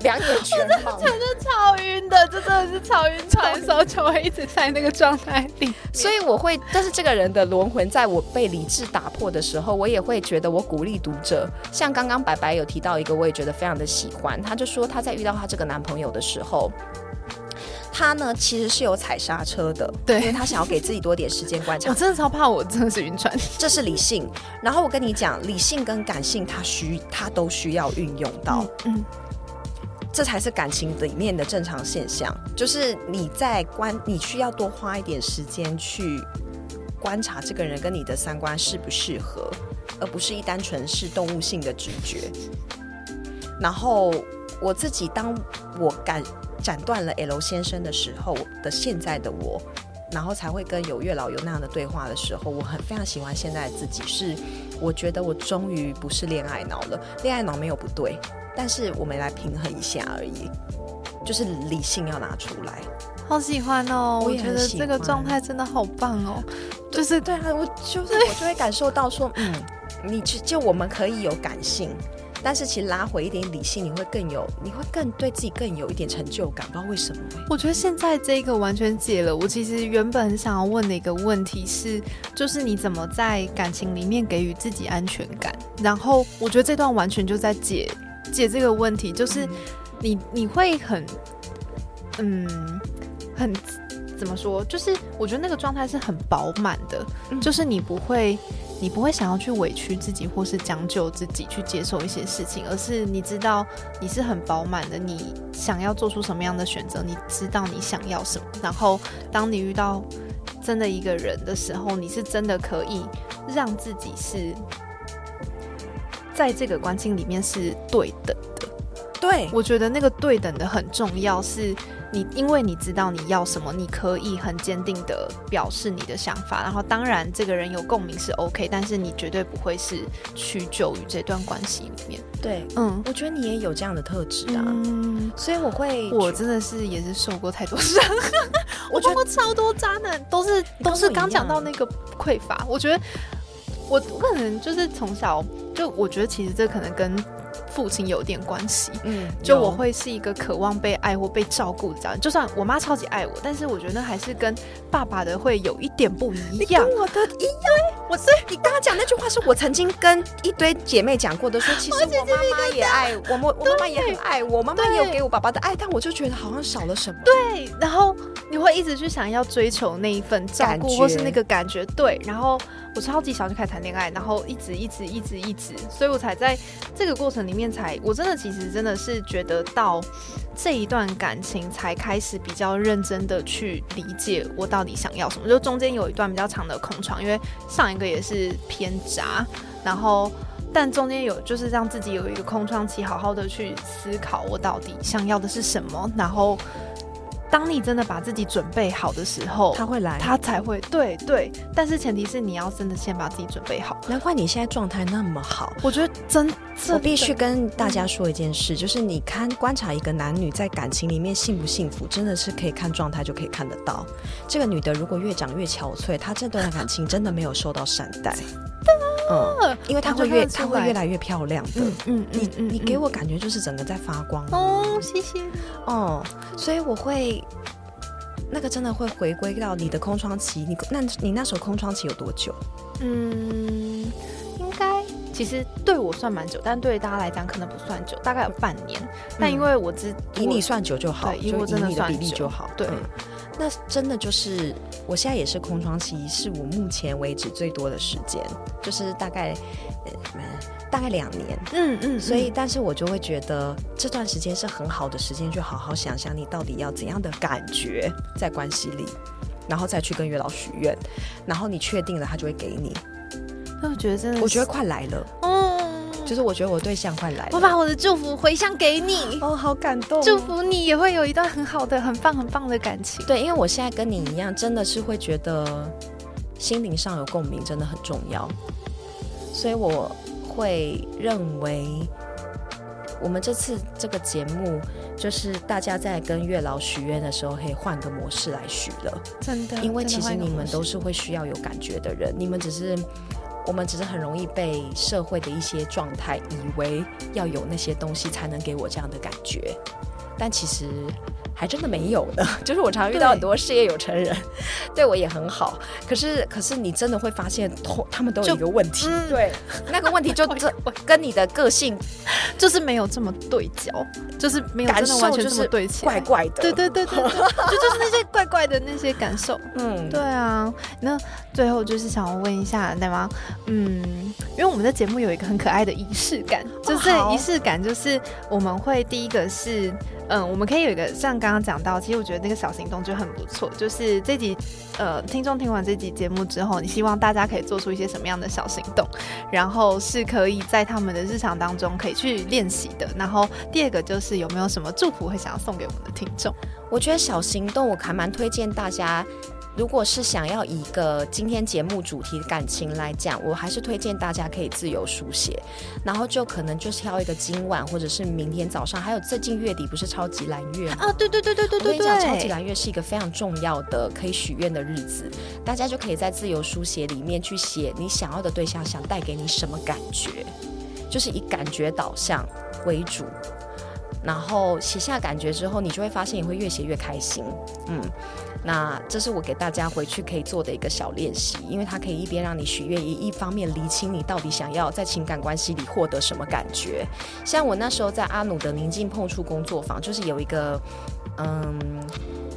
两眼全 [laughs] 盲，真的超晕的，这真的是超晕船的时候就会一直在那个状态里，所以我会，但是这个人的轮回在我被理智打破的时候，我也会觉得我鼓励读者，像刚刚白白有提到一个，我也觉得非常的喜欢，他就说他在遇到他这个男朋友的时候，他呢其实是有踩刹车的，对，因为他想要给自己多点时间观察。我真的超怕，我真的是晕船，这是理性。然后我跟你讲，理性跟感性，他需他都需要运用到，嗯。这才是感情里面的正常现象，就是你在观，你需要多花一点时间去观察这个人跟你的三观适不适合，而不是一单纯是动物性的直觉。然后我自己当我斩斩断了 L 先生的时候的现在的我，然后才会跟有月老有那样的对话的时候，我很非常喜欢现在的自己，是我觉得我终于不是恋爱脑了，恋爱脑没有不对。但是我们来平衡一下而已，就是理性要拿出来。好喜欢哦，我觉得这个状态真的好棒哦。就是对啊，我就是我就会感受到说，嗯，你就就我们可以有感性，但是其实拉回一点理性，你会更有，你会更对自己更有一点成就感。不知道为什么？我觉得现在这个完全解了。我其实原本很想要问的一个问题是，就是你怎么在感情里面给予自己安全感？然后我觉得这段完全就在解。解这个问题，就是你你会很，嗯，很怎么说？就是我觉得那个状态是很饱满的，就是你不会，你不会想要去委屈自己，或是将就自己去接受一些事情，而是你知道你是很饱满的，你想要做出什么样的选择，你知道你想要什么，然后当你遇到真的一个人的时候，你是真的可以让自己是。在这个关系里面是对等的，对我觉得那个对等的很重要。是你因为你知道你要什么，你可以很坚定的表示你的想法。然后当然这个人有共鸣是 OK，但是你绝对不会是屈就于这段关系里面。对，嗯，我觉得你也有这样的特质啊，嗯所以我会，我真的是也是受过太多伤，[laughs] 我碰过超多渣男，都是都是刚讲到那个匮乏。我觉得我我可能就是从小。就我觉得，其实这可能跟父亲有点关系。嗯，就我会是一个渴望被爱或被照顾的家人。就算我妈超级爱我，但是我觉得还是跟爸爸的会有一点不一样。跟我的一样，我是你刚刚讲那句话，是我曾经跟一堆姐妹讲过的。说其实我妈妈也爱我，我我妈妈也很爱我，妈妈也有给我爸爸的爱，但我就觉得好像少了什么。对，然后你会一直去想要追求那一份照顾或是那个感觉。对，然后。我超级小就开始谈恋爱，然后一直一直一直一直，所以我才在这个过程里面才，我真的其实真的是觉得到这一段感情才开始比较认真的去理解我到底想要什么。就中间有一段比较长的空窗，因为上一个也是偏渣，然后但中间有就是让自己有一个空窗期，好好的去思考我到底想要的是什么，然后当你真的把自己准备好的时候，他会来，他才会对对。但是前提是你要真的先把自己准备好。难怪你现在状态那么好。我觉得真，我必须跟大家说一件事，就是你看观察一个男女在感情里面幸不幸福，真的是可以看状态就可以看得到。这个女的如果越长越憔悴，她这段感情真的没有受到善待。嗯，因为它会越它会越来越漂亮的。嗯嗯，你你给我感觉就是整个在发光哦，谢谢哦，所以我会。那个真的会回归到你的空窗期，你那你那时候空窗期有多久？嗯，应该其实对我算蛮久，但对大家来讲可能不算久，大概有半年。但因为我只以你算久就好，以我真的算比例就好。对，那真的就是我现在也是空窗期，是我目前为止最多的时间，就是大概呃。大概两年，嗯嗯，所以，但是我就会觉得这段时间是很好的时间，去好好想想你到底要怎样的感觉在关系里，然后再去跟月老许愿，然后你确定了，他就会给你。那我觉得真的，我觉得快来了，嗯，就是我觉得我对象快来了，我把我的祝福回向给你，哦，好感动，祝福你也会有一段很好的、很棒、很棒的感情。对，因为我现在跟你一样，真的是会觉得心灵上有共鸣，真的很重要，所以我。会认为，我们这次这个节目，就是大家在跟月老许愿的时候，可以换个模式来许了。真的，因为其实你们都是会需要有感觉的人，你们只是，我们只是很容易被社会的一些状态，以为要有那些东西才能给我这样的感觉，但其实。还真的没有呢，[laughs] 就是我常遇到很多事业有成人，对我也很好。可是，可是你真的会发现，他们都有一个问题，对，[laughs] 那个问题就这跟你的个性就是没有这么对焦，就是没有真的完全这么对齐，怪怪的。对对对对，[laughs] 就就是那些怪怪的那些感受。嗯，对啊。那最后就是想要问一下，奶妈？嗯，因为我们的节目有一个很可爱的仪式感，就是仪式感，就是我们会第一个是。嗯，我们可以有一个像刚刚讲到，其实我觉得那个小行动就很不错。就是这集，呃，听众听完这集节目之后，你希望大家可以做出一些什么样的小行动，然后是可以在他们的日常当中可以去练习的。然后第二个就是有没有什么祝福会想要送给我们的听众？我觉得小行动我还蛮推荐大家。如果是想要以一个今天节目主题感情来讲，我还是推荐大家可以自由书写，然后就可能就是挑一个今晚或者是明天早上，还有最近月底不是超级蓝月吗？啊，对对对对对对对，我跟你讲，超级蓝月是一个非常重要的可以许愿的日子，大家就可以在自由书写里面去写你想要的对象想带给你什么感觉，就是以感觉导向为主。然后写下感觉之后，你就会发现你会越写越开心。嗯，那这是我给大家回去可以做的一个小练习，因为它可以一边让你许愿，一一方面厘清你到底想要在情感关系里获得什么感觉。像我那时候在阿努的宁静碰触工作坊，就是有一个嗯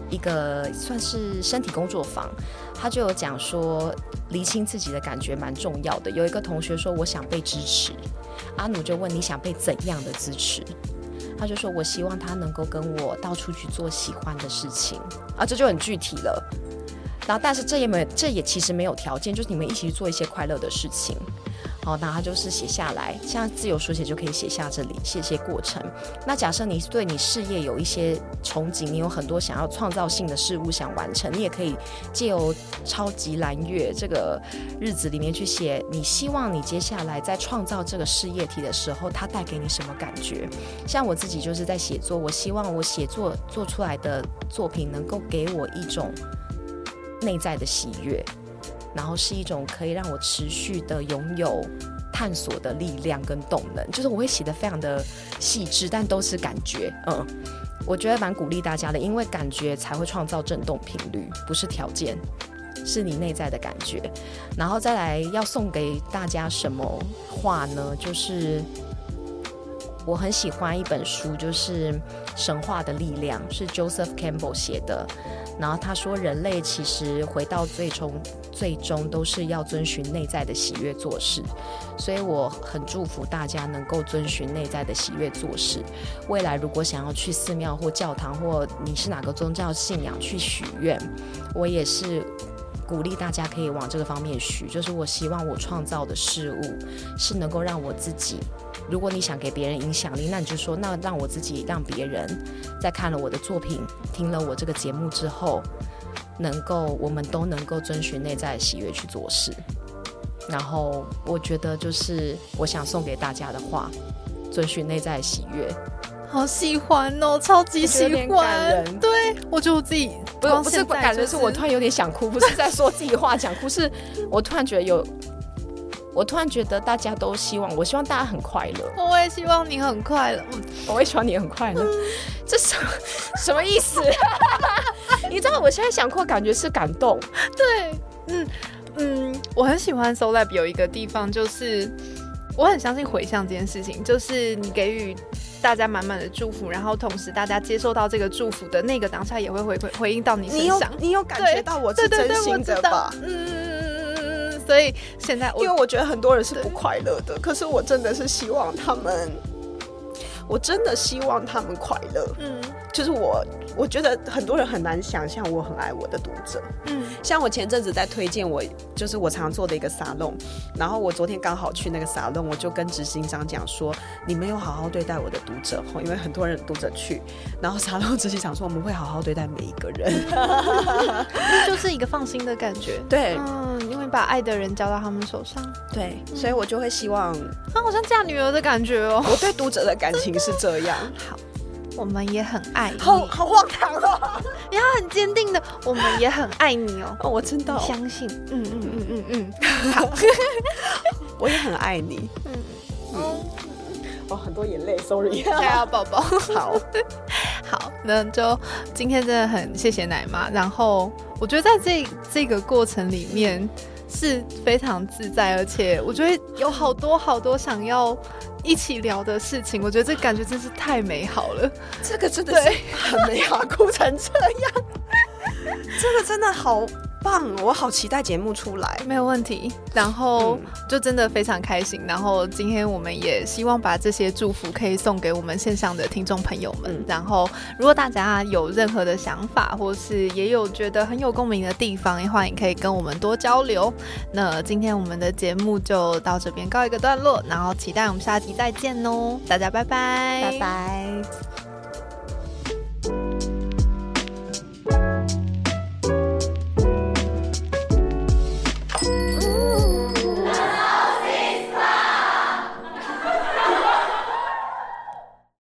一个算是身体工作坊，他就有讲说厘清自己的感觉蛮重要的。有一个同学说我想被支持，阿努就问你想被怎样的支持？他就说：“我希望他能够跟我到处去做喜欢的事情啊，这就很具体了。然后，但是这也没，这也其实没有条件，就是你们一起去做一些快乐的事情。”好，那他就是写下来，像自由书写就可以写下这里，写写过程。那假设你对你事业有一些憧憬，你有很多想要创造性的事物想完成，你也可以借由超级蓝月这个日子里面去写，你希望你接下来在创造这个事业体的时候，它带给你什么感觉？像我自己就是在写作，我希望我写作做出来的作品能够给我一种内在的喜悦。然后是一种可以让我持续的拥有探索的力量跟动能，就是我会写的非常的细致，但都是感觉，嗯，我觉得蛮鼓励大家的，因为感觉才会创造振动频率，不是条件，是你内在的感觉。然后再来要送给大家什么话呢？就是我很喜欢一本书，就是《神话的力量》，是 Joseph Campbell 写的。然后他说，人类其实回到最终，最终都是要遵循内在的喜悦做事。所以我很祝福大家能够遵循内在的喜悦做事。未来如果想要去寺庙或教堂，或你是哪个宗教信仰去许愿，我也是鼓励大家可以往这个方面许，就是我希望我创造的事物是能够让我自己。如果你想给别人影响力，那你就说，那让我自己让别人在看了我的作品、听了我这个节目之后，能够我们都能够遵循内在喜悦去做事。然后我觉得就是我想送给大家的话，遵循内在喜悦。好喜欢哦，超级喜欢。对，我觉得我自己不不是感觉是我突然有点想哭，不是在说自己话想哭，是我突然觉得有，我突然觉得大家都希望，我希望大家很快乐。我也希望你很快乐，[laughs] 我也希望你很快乐。这什什么意思？[laughs] 你知道我现在想哭，感觉是感动。对，嗯嗯，我很喜欢 So Lab 有一个地方，就是我很相信回向这件事情，就是你给予。大家满满的祝福，然后同时大家接受到这个祝福的那个当下，也会回回回应到你身上。你有感觉到我是真心的吧？嗯嗯嗯嗯嗯嗯。所以现在，因为我觉得很多人是不快乐的，可是我真的是希望他们，我真的希望他们快乐。嗯，就是我。我觉得很多人很难想象我很爱我的读者。嗯，像我前阵子在推荐我，就是我常做的一个沙龙，然后我昨天刚好去那个沙龙，我就跟执行长讲说，你没有好好对待我的读者哈，因为很多人读者去，然后沙龙 [laughs] 执行长说我们会好好对待每一个人 [laughs] [laughs] 就是一个放心的感觉。对，嗯，因为把爱的人交到他们手上。对，所以我就会希望，啊，好像嫁女儿的感觉哦。我对读者的感情是这样。好。我们也很爱你，好好荒唐哦！[laughs] 你要很坚定的，我们也很爱你哦。[laughs] 哦，我真的相信。嗯嗯嗯嗯嗯，好，[laughs] 我也很爱你。嗯嗯，哦，很多眼泪，sorry，加油，宝宝。好好，那就今天真的很谢谢奶妈。然后我觉得在这这个过程里面是非常自在，而且我觉得有好多好多想要。一起聊的事情，我觉得这感觉真是太美好了。这个真的是很美好，哭成这样，[laughs] 这个真的好。棒！我好期待节目出来，没有问题。然后就真的非常开心。然后今天我们也希望把这些祝福可以送给我们线上的听众朋友们。然后如果大家有任何的想法，或是也有觉得很有共鸣的地方，也欢迎可以跟我们多交流。那今天我们的节目就到这边告一个段落，然后期待我们下集再见哦！大家拜拜，拜拜。